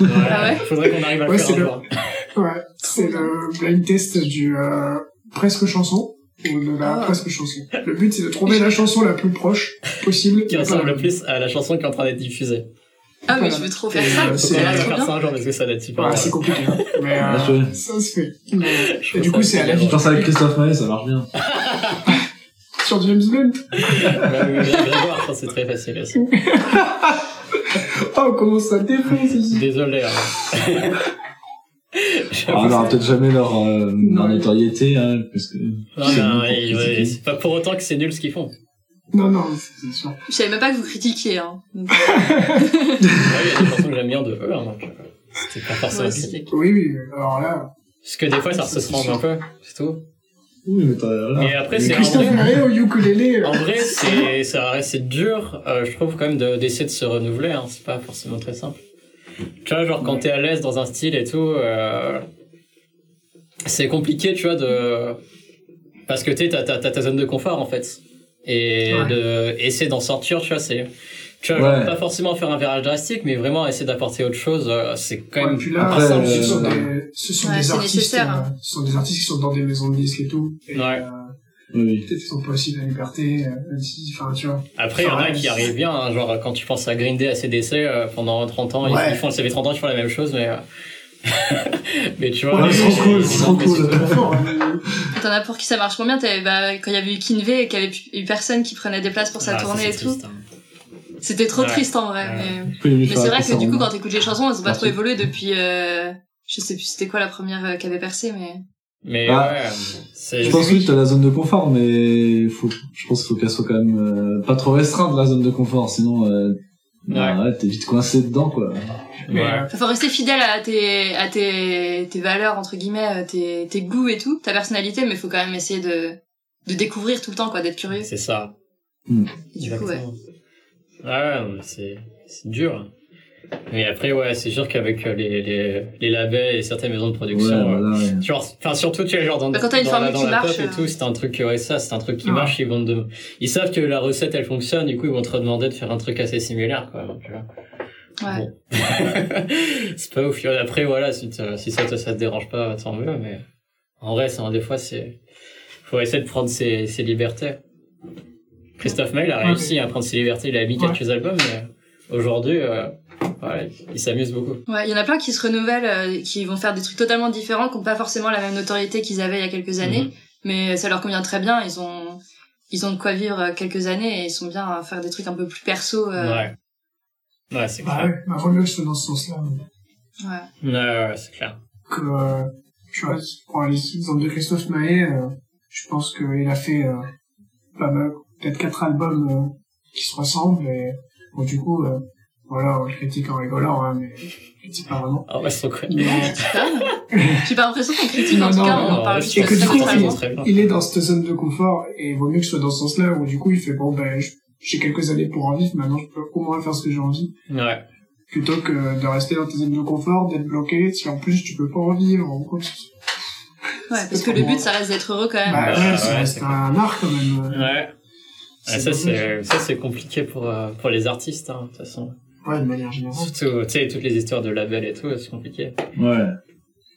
Ouais. Ah ouais Faudrait qu'on arrive à le Ouais, faire c'est le-. Ouais, c'est le blind test du euh, presque chanson ou de la Ah. presque chanson. Le but c'est de trouver la chanson la plus proche possible. Qui ressemble le plus à la chanson qui est en train d'être diffusée. Ah, mais je veux trop faire ça. euh, c'est- Ça faire ça un jour parce que ça va être super. Ouais, drôle. c'est compliqué. hein. Mais euh, Bien sûr. ça se fait. Mais, Je et du coup, c'est à la vie. Je pense avec Christophe Maé, ça marche bien. Sur James Blunt. Bah voir, ça, c'est très facile aussi. Oh, comment ça défonce ici. Désolé. Hein. Ah, on n'aura peut-être jamais leur, euh, leur notoriété, hein, parce que... Non, non, ouais, c'est pas pour autant que c'est nul ce qu'ils font. Non, non, c'est sûr. Je savais même pas que vous critiquiez, hein. Donc, Ouais, Il y a des chansons que j'aime bien de eux, hein, donc euh, c'est pas forcément critique. Oui, oui, alors là. Parce que des fois, ça se trompe un peu, c'est tout. Oui, mais t'as, voilà. Et après, Mais c'est en Christophe vrai, Maé au ukulélé. en vrai, c'est, ça reste dur, euh, je trouve quand même de- d'essayer de se renouveler, hein, c'est pas forcément très simple. Tu vois, genre quand t'es à l'aise dans un style et tout, euh, c'est compliqué, tu vois, de, parce que t'es, t'as ta zone de confort, en fait. Et Ouais. de, essayer d'en sortir, tu vois, c'est, tu vois, Ouais. genre, pas forcément faire un virage drastique, mais vraiment essayer d'apporter autre chose, euh, c'est quand Ouais, même puis là, Après, ce sont, des, ce sont Ouais, des c'est artistes, nécessaire, euh, hein. ce sont des artistes qui sont dans des maisons de disques et tout. Et, Ouais. euh, Oui, peut-être qu'ils ont pas aussi la liberté, euh, même si- enfin, tu vois. Après, il y en a Ouais. qui arrivent bien, hein, genre quand tu penses à Green Day, à CDC, euh, pendant 30 ans, ils- Ouais. ils font, ça fait 30 ans qu'ils font la même chose, mais, euh, mais tu vois. Ouais, c'est trop cool, c'est trop cool. hein. T'en as pour qui ça marche moins bien. T'avais, bah, quand il y avait eu Kinvey et qu'il y avait eu personne qui prenait des places pour sa Ah, tournée et tout. hein. C'était trop Ouais. triste en vrai. Ouais. Mais, c'est vrai que du coup, quand t'écoutes les chansons, elles ont pas trop évolué depuis, euh, je sais plus c'était quoi la première euh, qui avait percé, mais. Mais Ah. ouais. Je pense que oui, t'as la zone de confort, mais faut, je pense qu'il faut qu'elle soit quand même euh, pas trop restreinte la zone de confort, sinon euh, bah, ouais, t'es vite coincé dedans quoi. Mais, Ouais. euh, faut rester fidèle à tes, à tes, tes valeurs, entre guillemets, euh, tes, tes goûts et tout, ta personnalité, mais faut quand même essayer de, de découvrir tout le temps, quoi, d'être curieux. C'est ça. Et du coup, ouais. Exactement. Ouais, mais c'est, c'est dur. Mais après, ouais, c'est sûr qu'avec euh, les, les, les labels et certaines maisons de production, voilà, ouais. Genre, enfin, surtout, tu vois, genre, dans, Bah, quand t'as une dans, la, formule dans qui la marche, pop et tout, c'est un truc, ouais, ça, c'est un truc qui Ouais. marche, ils vont te, ils savent que la recette, elle fonctionne, du coup, ils vont te demander de faire un truc assez similaire, quoi, donc, tu vois. Ouais. Bon. c'est pas ouf. Après, voilà, si, si ça, te, ça te dérange pas, tant mieux, mais en vrai, des fois, c'est, faut essayer de prendre ses, ses libertés. Christophe Mail a réussi à prendre ses libertés, il a mis Ouais. quelques albums, mais aujourd'hui, euh, ouais, il s'amuse beaucoup. Ouais, il y en a plein qui se renouvellent, euh, qui vont faire des trucs totalement différents, qui n'ont pas forcément la même notoriété qu'ils avaient il y a quelques années, Mhm. mais ça leur convient très bien. Ils ont, ils ont de quoi vivre euh, quelques années et ils sont bien à faire des trucs un peu plus perso. euh, Ouais. Ouais, c'est bah clair. ouais, bah, vaut mieux que ce soit dans ce sens-là. ouais. Ouais, ouais, c'est clair. Que, euh, tu vois, pour l'exemple de Christophe Maé, euh, je pense qu'il a fait, euh, pas mal, peut-être quatre albums euh, qui se ressemblent et, bon, du coup, euh, Voilà, on le critique en rigolant, hein, mais je critique pas vraiment. Ah ouais, c'est trop cool. Mais J'ai pas l'impression qu'on critique, en Non, tout cas, non, on en non, parle c'est juste que du très coup, très il- bien. très bien. il est dans cette zone de confort et il vaut mieux que ce soit dans ce sens-là où du coup il fait bon ben je- j'ai quelques années pour en vivre, maintenant je peux au moins faire ce que j'ai envie. Ouais. Plutôt que de rester dans ta zone de confort, d'être bloqué, si en plus tu peux pas en vivre. Ouais, parce que le but, ça reste d'être heureux quand même. Bah Ouais, ça reste c'est un art quand même. Ouais. Ça, c'est, ça, c'est compliqué pour, euh, pour les artistes, hein, de toute façon. Ouais, de manière générale. Surtout, tu sais, toutes les histoires de labels et tout, c'est compliqué. Ouais.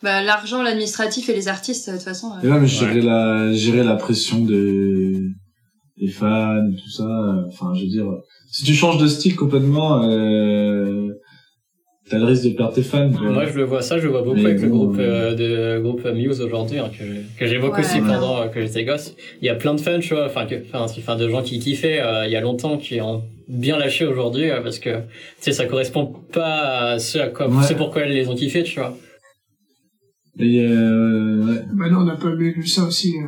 Bah, l'argent, l'administratif et les artistes, de toute façon. Et euh, là, mais gérer la, gérer la pression des, des fans, tout ça. euh, Enfin, je veux dire, si tu changes de style complètement, euh, t'as le risque de perdre tes fans. Moi, je le vois ça, je le vois beaucoup Mais avec le groupe, euh, euh, de, groupe Muse aujourd'hui, hein, que, j'évoque Ouais, aussi ouais. pendant euh, que j'étais gosse. Il y a plein de fans, tu vois, enfin, enfin, de gens qui kiffaient, euh, il y a longtemps, qui ont bien lâché aujourd'hui, euh, parce que, tu sais, ça correspond pas à ce à quoi, Ouais. c'est pourquoi elles les ont kiffés, tu vois. Et, euh, ouais. Bah non, on a pas vu ça aussi euh,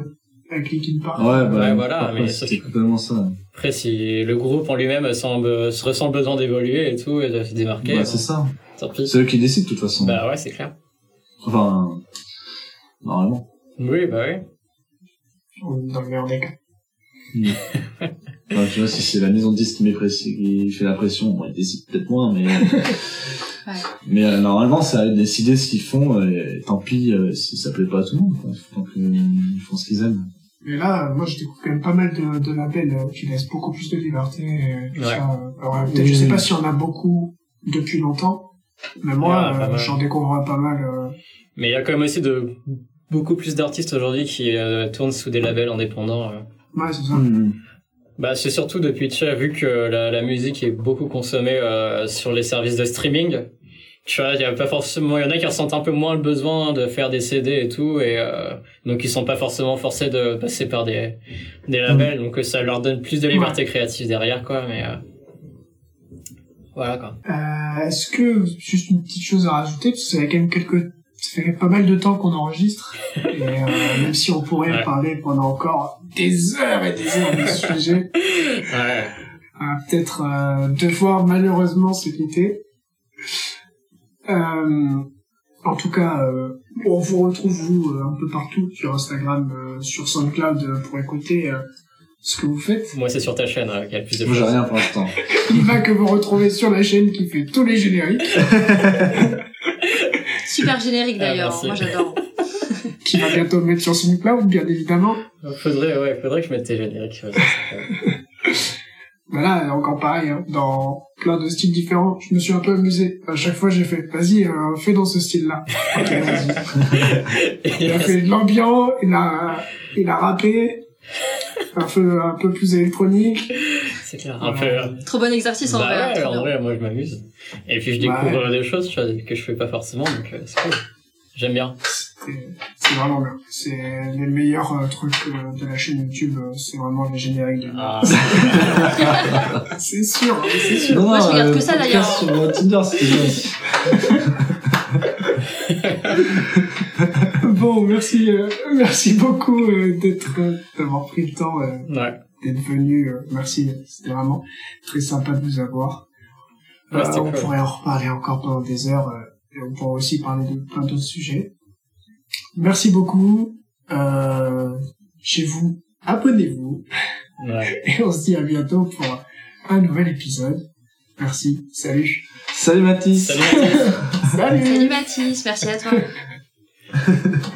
avec Linkin Park. Ouais, bah, Ouais, voilà, mais ça- totalement ça. Après, si le groupe en lui-même semble, se ressent le besoin d'évoluer et tout, et de se démarquer, Bah, c'est ça. tant pis. C'est eux qui décident, de toute façon. Bah ouais, c'est clair. Enfin, normalement. Oui, bah oui. Dans le meilleur des cas. Enfin, tu vois, si c'est la maison de disque qui, fait la pression, bon, ils décident peut-être moins, mais, mais euh, normalement, c'est à eux de décider ce qu'ils font, et tant pis euh, si ça plaît pas à tout le monde, quoi. Tant qu'ils font ce qu'ils aiment. Mais là, euh, moi, je découvre quand même pas mal de, de labels euh, qui laissent beaucoup plus de liberté. Et Ouais. ça. Alors, euh, je sais pas s'il y en a beaucoup depuis longtemps, mais moi, Ouais, euh, j'en découvre pas mal. euh, Mais il y a quand même aussi de beaucoup plus d'artistes aujourd'hui qui euh, tournent sous des labels indépendants. euh. Ouais, c'est ça. Hmm. Bah, c'est surtout depuis, tu vu que la, la musique est beaucoup consommée euh, sur les services de streaming. Tu vois, il y a pas forcément, il y en a qui ressentent un peu moins le besoin de faire des CD et tout, et euh, donc ils sont pas forcément forcés de passer par des des labels, donc euh, ça leur donne plus de liberté créative derrière, quoi. Mais euh, voilà, quoi. Euh, Est-ce que, juste une petite chose à rajouter, parce que ça fait quand même quelques, ça fait pas mal de temps qu'on enregistre, et euh, même si on pourrait Ouais. parler pendant encore des heures et des heures de ce sujet, Ouais. on va peut-être euh, devoir malheureusement se quitter. Euh, en tout cas, euh, on vous retrouve vous euh, un peu partout sur Instagram, euh, sur SoundCloud euh, pour écouter euh, ce que vous faites. Moi, c'est sur ta chaîne euh, qu'il y a le plus de Moi, j'ai rien pour l'instant. Il va que vous retrouvez sur la chaîne qui fait tous les génériques, Super générique Ah, d'ailleurs, merci. moi j'adore. qui va bientôt mettre sur SoundCloud, bien évidemment. Faudrait, ouais, faudrait que je mette tes génériques. Voilà, encore pareil, hein, dans plein de styles différents. Je me suis un peu amusé. À chaque fois, j'ai fait, vas-y, euh, fais dans ce style-là. Ok, vas-y. Il a fait de l'ambiant, il a, il a rappé, un peu, un peu plus électronique. c'est clair. Un peu. euh, Trop bon exercice en Bah vrai. ouais, en vrai, moi je m'amuse. Et puis je Ouais. découvre des choses que je fais pas forcément, donc euh, c'est cool. J'aime bien. C'est c'est vraiment bien. C'est les meilleurs euh, trucs euh, de la chaîne YouTube, euh, c'est vraiment les génériques de Ah, C'est sûr, hein, c'est sûr. Moi, je regarde euh, que ça, podcast Sur euh, Tinder, c'était bien aussi. Bon, merci, euh, merci beaucoup euh, d'être, euh, d'avoir pris le temps euh, ouais. d'être venu. euh, merci, c'était vraiment très sympa de vous avoir. Ouais, Euh, on cool. pourrait en reparler encore pendant des heures euh, et on pourrait aussi parler de plein d'autres sujets. Merci beaucoup. Euh, chez vous, abonnez-vous Ouais. et on se dit à bientôt pour un nouvel épisode. Merci, salut. Salut Mathis. Salut Mathis. Salut. Salut Mathis, merci à toi.